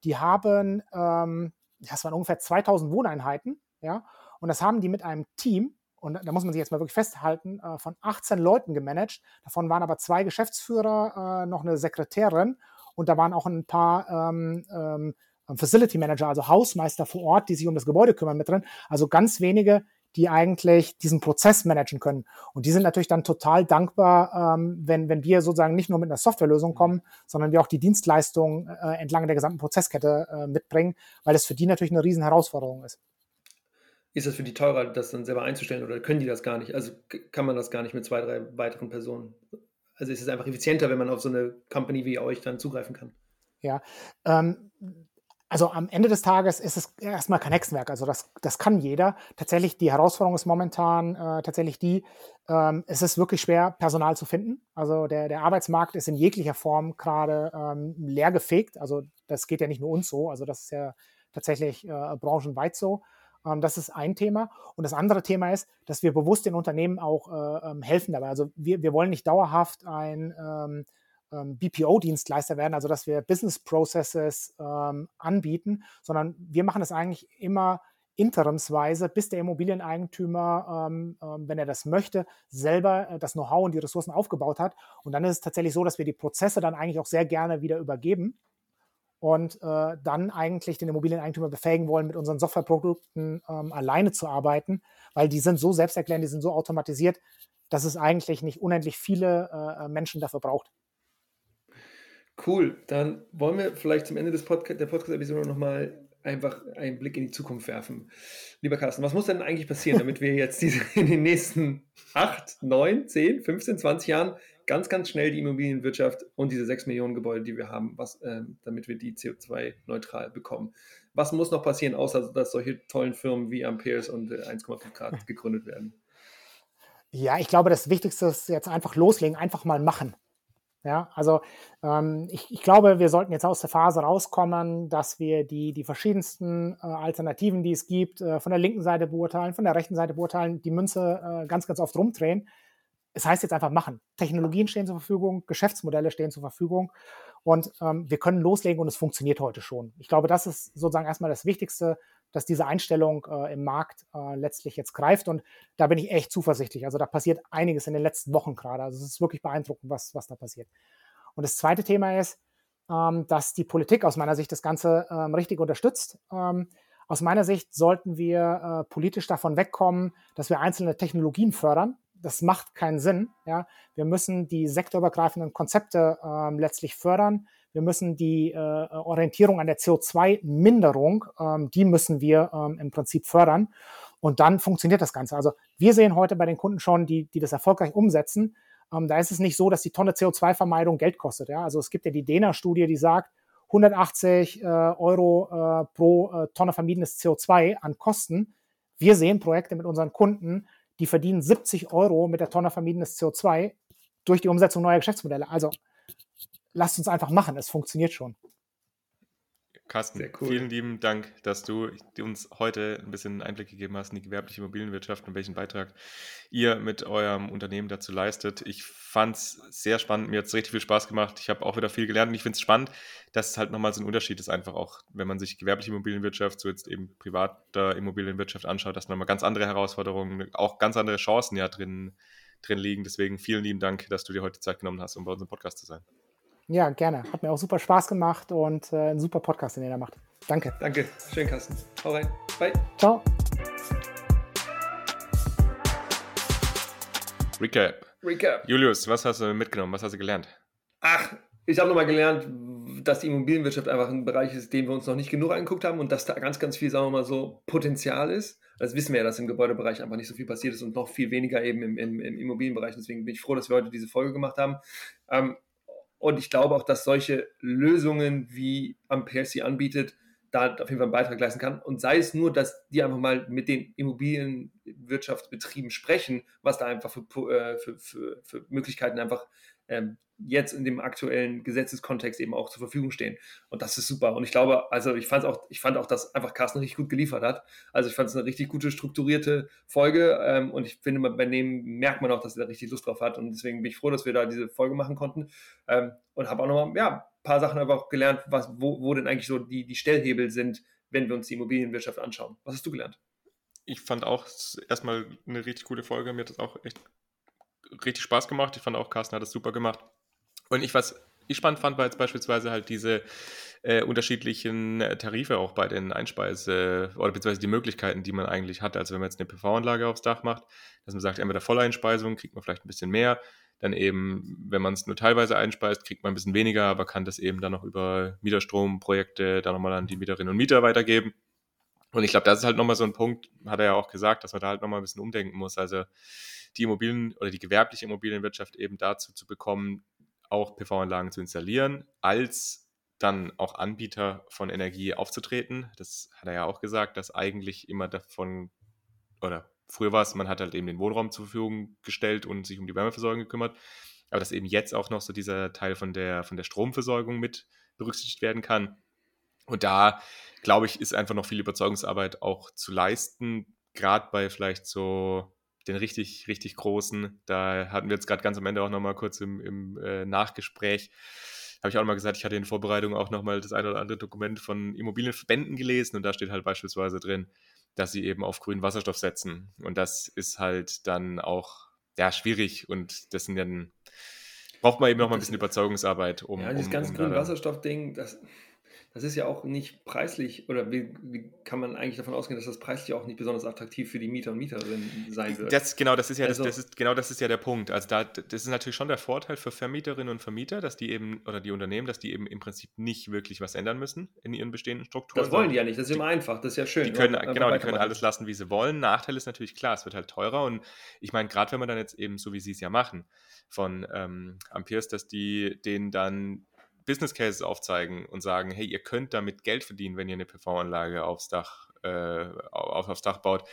Die haben, ähm, das waren ungefähr 2000 Wohneinheiten, ja, und das haben die mit einem Team, und da muss man sich jetzt mal wirklich festhalten, äh, von 18 Leuten gemanagt. Davon waren aber zwei Geschäftsführer, äh, noch eine Sekretärin und da waren auch ein paar ähm, ähm, Facility Manager, also Hausmeister vor Ort, die sich um das Gebäude kümmern mit drin. Also ganz wenige, die eigentlich diesen Prozess managen können. Und die sind natürlich dann total dankbar, ähm, wenn, wenn wir sozusagen nicht nur mit einer Softwarelösung kommen, sondern wir auch die Dienstleistung äh, entlang der gesamten Prozesskette äh, mitbringen, weil das für die natürlich eine riesen Herausforderung ist. Ist das für die teurer, das dann selber einzustellen oder können die das gar nicht? Also kann man das gar nicht mit zwei, drei weiteren Personen also ist es einfach effizienter, wenn man auf so eine Company wie euch dann zugreifen kann. Ja, ähm, also am Ende des Tages ist es erstmal kein Hexenwerk. Also das, das kann jeder. Tatsächlich, die Herausforderung ist momentan äh, tatsächlich die, ähm, es ist wirklich schwer, Personal zu finden. Also der, der Arbeitsmarkt ist in jeglicher Form gerade ähm, leergefegt. Also das geht ja nicht nur uns so. Also das ist ja tatsächlich äh, branchenweit so. Ähm, das ist ein Thema. Und das andere Thema ist, dass wir bewusst den Unternehmen auch äh, ähm, helfen dabei. Also wir, wir wollen nicht dauerhaft ein ähm, ähm BPO-Dienstleister werden, also dass wir Business Processes ähm, anbieten, sondern wir machen das eigentlich immer interimsweise, bis der Immobilieneigentümer, ähm, wenn er das möchte, selber äh, das Know-how und die Ressourcen aufgebaut hat. Und dann ist es tatsächlich so, dass wir die Prozesse dann eigentlich auch sehr gerne wieder übergeben und äh, dann eigentlich den Immobilieneigentümer befähigen wollen, mit unseren Softwareprodukten ähm, alleine zu arbeiten, weil die sind so selbsterklärend, die sind so automatisiert, dass es eigentlich nicht unendlich viele äh, Menschen dafür braucht. Cool, dann wollen wir vielleicht zum Ende des Podcast, der Podcast-Episode nochmal einfach einen Blick in die Zukunft werfen. Lieber Carsten, was muss denn eigentlich passieren, damit wir jetzt diese, in den nächsten 8, 9, 10, 15, 20 Jahren ganz, ganz schnell die Immobilienwirtschaft und diese 6 Millionen Gebäude, die wir haben, was, äh, damit wir die CO2-neutral bekommen. Was muss noch passieren, außer dass solche tollen Firmen wie Amperes und äh, 1,5 Grad gegründet werden? Ja, ich glaube, das Wichtigste ist jetzt einfach loslegen, einfach mal machen. Ja, also ähm, ich, ich, glaube, wir sollten jetzt aus der Phase rauskommen, dass wir die, die verschiedensten äh, Alternativen, die es gibt, äh, von der linken Seite beurteilen, von der rechten Seite beurteilen, die Münze äh, ganz, ganz oft rumdrehen, es heißt jetzt einfach machen. Technologien stehen zur Verfügung, Geschäftsmodelle stehen zur Verfügung und ähm, wir können loslegen und es funktioniert heute schon. Ich glaube, das ist sozusagen erstmal das Wichtigste, dass diese Einstellung äh, im Markt äh, letztlich jetzt greift und da bin ich echt zuversichtlich. Also da passiert einiges in den letzten Wochen gerade. Also es ist wirklich beeindruckend, was, was da passiert. Und das zweite Thema ist, ähm, dass die Politik aus meiner Sicht das Ganze ähm, richtig unterstützt. Ähm, aus meiner Sicht sollten wir äh, politisch davon wegkommen, dass wir einzelne Technologien fördern, das macht keinen Sinn. Ja? Wir müssen die sektorübergreifenden Konzepte ähm, letztlich fördern. Wir müssen die äh, Orientierung an der CO2-Minderung, ähm, die müssen wir ähm, im Prinzip fördern. Und dann funktioniert das Ganze. Also wir sehen heute bei den Kunden schon, die, die das erfolgreich umsetzen, ähm, da ist es nicht so, dass die Tonne CO2-Vermeidung Geld kostet. Ja? Also es gibt ja die DENA-Studie, die sagt, 180 äh, Euro äh, pro äh, Tonne vermiedenes CO2 an Kosten. Wir sehen Projekte mit unseren Kunden, die verdienen 70 Euro mit der Tonne vermiedenes CO2 durch die Umsetzung neuer Geschäftsmodelle. Also lasst uns einfach machen, es funktioniert schon. Carsten, cool. vielen lieben Dank, dass du uns heute ein bisschen Einblick gegeben hast in die gewerbliche Immobilienwirtschaft und welchen Beitrag ihr mit eurem Unternehmen dazu leistet. Ich fand es sehr spannend, mir hat es richtig viel Spaß gemacht. Ich habe auch wieder viel gelernt und ich finde es spannend, dass es halt nochmal so ein Unterschied ist, einfach auch, wenn man sich gewerbliche Immobilienwirtschaft, so jetzt eben privater Immobilienwirtschaft anschaut, dass nochmal ganz andere Herausforderungen, auch ganz andere Chancen ja drin, drin liegen. Deswegen vielen lieben Dank, dass du dir heute Zeit genommen hast, um bei unserem Podcast zu sein. Ja, gerne. Hat mir auch super Spaß gemacht und äh, ein super Podcast, den ihr da macht. Danke. Danke. Schön, Carsten. Hau rein. Bye. Ciao. Recap. Recap. Julius, was hast du mitgenommen? Was hast du gelernt? Ach, ich habe nochmal gelernt, dass die Immobilienwirtschaft einfach ein Bereich ist, den wir uns noch nicht genug angeguckt haben und dass da ganz, ganz viel, sagen wir mal so, Potenzial ist. Das wissen wir ja, dass im Gebäudebereich einfach nicht so viel passiert ist und noch viel weniger eben im, im, im Immobilienbereich. Deswegen bin ich froh, dass wir heute diese Folge gemacht haben. Ähm, und ich glaube auch, dass solche Lösungen, wie Ampere sie anbietet, da auf jeden Fall einen Beitrag leisten kann. Und sei es nur, dass die einfach mal mit den Immobilienwirtschaftsbetrieben sprechen, was da einfach für, äh, für, für, für Möglichkeiten einfach ähm, jetzt in dem aktuellen Gesetzeskontext eben auch zur Verfügung stehen. Und das ist super. Und ich glaube, also ich fand auch, ich fand auch, dass einfach Carsten richtig gut geliefert hat. Also ich fand es eine richtig gute, strukturierte Folge. Ähm, und ich finde, bei dem merkt man auch, dass er richtig Lust drauf hat. Und deswegen bin ich froh, dass wir da diese Folge machen konnten. Ähm, und habe auch nochmal, ja, paar Sachen einfach auch gelernt, was, wo, wo denn eigentlich so die, die Stellhebel sind, wenn wir uns die Immobilienwirtschaft anschauen. Was hast du gelernt? Ich fand auch erstmal eine richtig coole Folge. Mir hat das auch echt richtig Spaß gemacht. Ich fand auch, Carsten hat das super gemacht. Und ich, was ich spannend fand, war jetzt beispielsweise halt diese äh, unterschiedlichen äh, Tarife auch bei den Einspeise- oder beziehungsweise die Möglichkeiten, die man eigentlich hat. Also wenn man jetzt eine PV-Anlage aufs Dach macht, dass man sagt, entweder Volleinspeisung kriegt man vielleicht ein bisschen mehr, dann eben, wenn man es nur teilweise einspeist, kriegt man ein bisschen weniger, aber kann das eben dann noch über Mieterstromprojekte dann nochmal an die Mieterinnen und Mieter weitergeben. Und ich glaube, das ist halt nochmal so ein Punkt, hat er ja auch gesagt, dass man da halt nochmal ein bisschen umdenken muss. Also die Immobilien oder die gewerbliche Immobilienwirtschaft eben dazu zu bekommen, auch PV-Anlagen zu installieren, als dann auch Anbieter von Energie aufzutreten. Das hat er ja auch gesagt, dass eigentlich immer davon, oder früher war es, man hat halt eben den Wohnraum zur Verfügung gestellt und sich um die Wärmeversorgung gekümmert, aber dass eben jetzt auch noch so dieser Teil von der, von der Stromversorgung mit berücksichtigt werden kann. Und da, glaube ich, ist einfach noch viel Überzeugungsarbeit auch zu leisten, gerade bei vielleicht so den richtig, richtig großen. Da hatten wir jetzt gerade ganz am Ende auch nochmal kurz im, im äh, Nachgespräch, habe ich auch nochmal gesagt, ich hatte in Vorbereitung auch nochmal das eine oder andere Dokument von Immobilienverbänden gelesen und da steht halt beispielsweise drin, dass sie eben auf grünen Wasserstoff setzen. Und das ist halt dann auch ja, schwierig und das sind dann braucht man eben noch mal ein bisschen Überzeugungsarbeit, um. Ja, dieses um, ganze um grüne Wasserstoff-Ding, das, das ist ja auch nicht preislich, oder wie, wie, kann man eigentlich davon ausgehen, dass das preislich auch nicht besonders attraktiv für die Mieter und Mieterinnen sein wird? Das, genau, das ist ja, also, das, das, ist, genau das ist ja der Punkt. Also da, das ist natürlich schon der Vorteil für Vermieterinnen und Vermieter, dass die eben, oder die Unternehmen, dass die eben im Prinzip nicht wirklich was ändern müssen in ihren bestehenden Strukturen. Das wollen die ja nicht, das ist immer einfach, das ist ja schön. Die können, genau, die können alles lassen, wie sie wollen. Nachteil ist natürlich klar, es wird halt teurer und ich meine, gerade wenn man dann jetzt eben, so wie sie es ja machen, von ähm, Amperes, dass die denen dann Business Cases aufzeigen und sagen, hey, ihr könnt damit Geld verdienen, wenn ihr eine PV-Anlage aufs Dach, äh, auf, aufs Dach baut.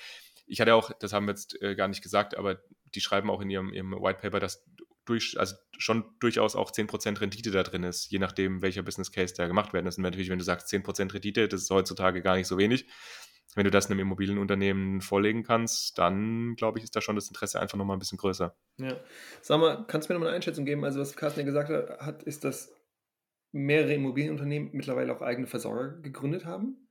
Ich hatte auch, das haben wir jetzt äh, gar nicht gesagt, aber die schreiben auch in ihrem, ihrem White Paper, dass durch, also schon durchaus auch 10% Rendite da drin ist, je nachdem, welcher Business Case da gemacht werden. Ist natürlich, wenn du sagst 10% Rendite, das ist heutzutage gar nicht so wenig. Wenn du das einem Immobilienunternehmen vorlegen kannst, dann glaube ich, ist da schon das Interesse einfach nochmal ein bisschen größer. Ja. Sag mal, kannst du mir nochmal eine Einschätzung geben? Also, was Carsten ja gesagt hat, ist, dass mehrere Immobilienunternehmen mittlerweile auch eigene Versorger gegründet haben.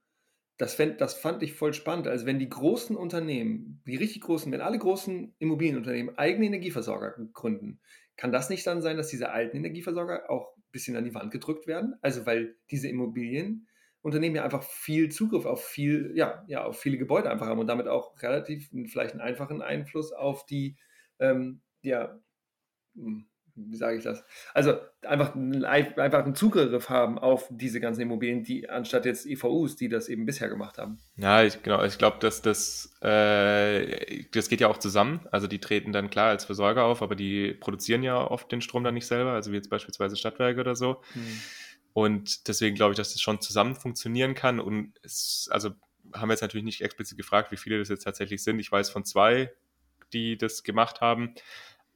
Das, fänd, das fand ich voll spannend. Also wenn die großen Unternehmen, die richtig großen, wenn alle großen Immobilienunternehmen eigene Energieversorger gründen, kann das nicht dann sein, dass diese alten Energieversorger auch ein bisschen an die Wand gedrückt werden? Also weil diese Immobilienunternehmen ja einfach viel Zugriff auf viel, ja, ja, auf viele Gebäude einfach haben und damit auch relativ vielleicht einen einfachen Einfluss auf die, ähm, ja, hm, wie sage ich das? Also einfach, einfach einen Zugriff haben auf diese ganzen Immobilien, die anstatt jetzt EVUs, die das eben bisher gemacht haben. Ja, ich, genau. Ich glaube, dass das, äh, das geht ja auch zusammen. Also die treten dann klar als Versorger auf, aber die produzieren ja oft den Strom dann nicht selber, also wie jetzt beispielsweise Stadtwerke oder so. Hm. Und deswegen glaube ich, dass das schon zusammen funktionieren kann. Und es, also haben wir jetzt natürlich nicht explizit gefragt, wie viele das jetzt tatsächlich sind. Ich weiß von zwei, die das gemacht haben.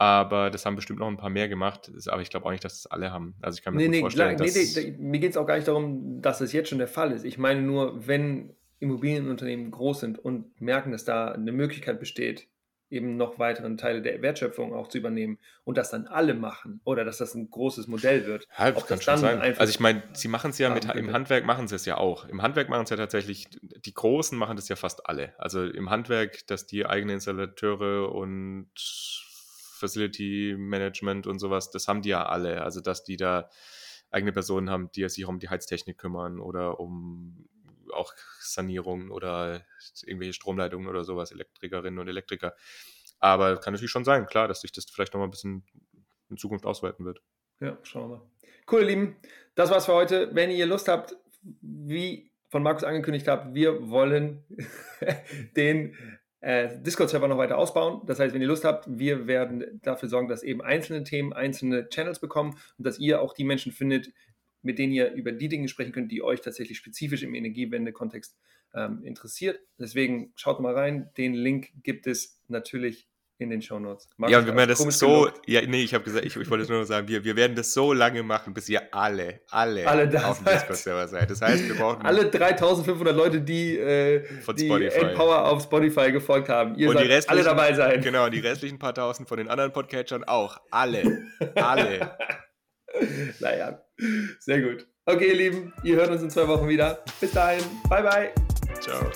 Aber das haben bestimmt noch ein paar mehr gemacht. Aber ich glaube auch nicht, dass das alle haben. Also ich kann mir nee, nee, vorstellen, klar, nee, nee, mir geht es auch gar nicht darum, dass es jetzt schon der Fall ist. Ich meine nur, wenn Immobilienunternehmen groß sind und merken, dass da eine Möglichkeit besteht, eben noch weiteren Teile der Wertschöpfung auch zu übernehmen und das dann alle machen oder dass das ein großes Modell wird. Ja, das kann das schon sein. Also ich meine, sie machen es ja mit, im Handwerk machen sie es ja auch. Im Handwerk machen es ja tatsächlich, die Großen machen das ja fast alle. Also im Handwerk, dass die eigenen Installateure und Facility Management und sowas, das haben die ja alle. Also dass die da eigene Personen haben, die sich um die Heiztechnik kümmern oder um auch Sanierung oder irgendwelche Stromleitungen oder sowas, Elektrikerinnen und Elektriker. Aber kann natürlich schon sein, klar, dass sich das vielleicht noch mal ein bisschen in Zukunft ausweiten wird. Ja, schauen wir mal. Cool, ihr Lieben. Das war's für heute. Wenn ihr Lust habt, wie von Markus angekündigt habt, wir wollen den äh, Discord-Server noch weiter ausbauen. Das heißt, wenn ihr Lust habt, wir werden dafür sorgen, dass eben einzelne Themen einzelne Channels bekommen und dass ihr auch die Menschen findet, mit denen ihr über die Dinge sprechen könnt, die euch tatsächlich spezifisch im Energiewende-Kontext ähm, interessiert. Deswegen schaut mal rein. Den Link gibt es natürlich in den Show Notes. Ja, und wenn man das so, ja, nee, ich habe gesagt, ich, ich wollte nur noch sagen, wir, wir werden das so lange machen, bis ihr alle, alle, alle auf dem Discord-Server seid. Das heißt, wir brauchen alle 3500 Leute, die, äh, von die Empower auf Spotify gefolgt haben. Ihr und sollt alle dabei sein. Genau, und die restlichen paar Tausend von den anderen Podcatchern auch. Alle, alle. naja, sehr gut. Okay, ihr Lieben, ihr hört uns in zwei Wochen wieder. Bis dahin, bye bye. Ciao.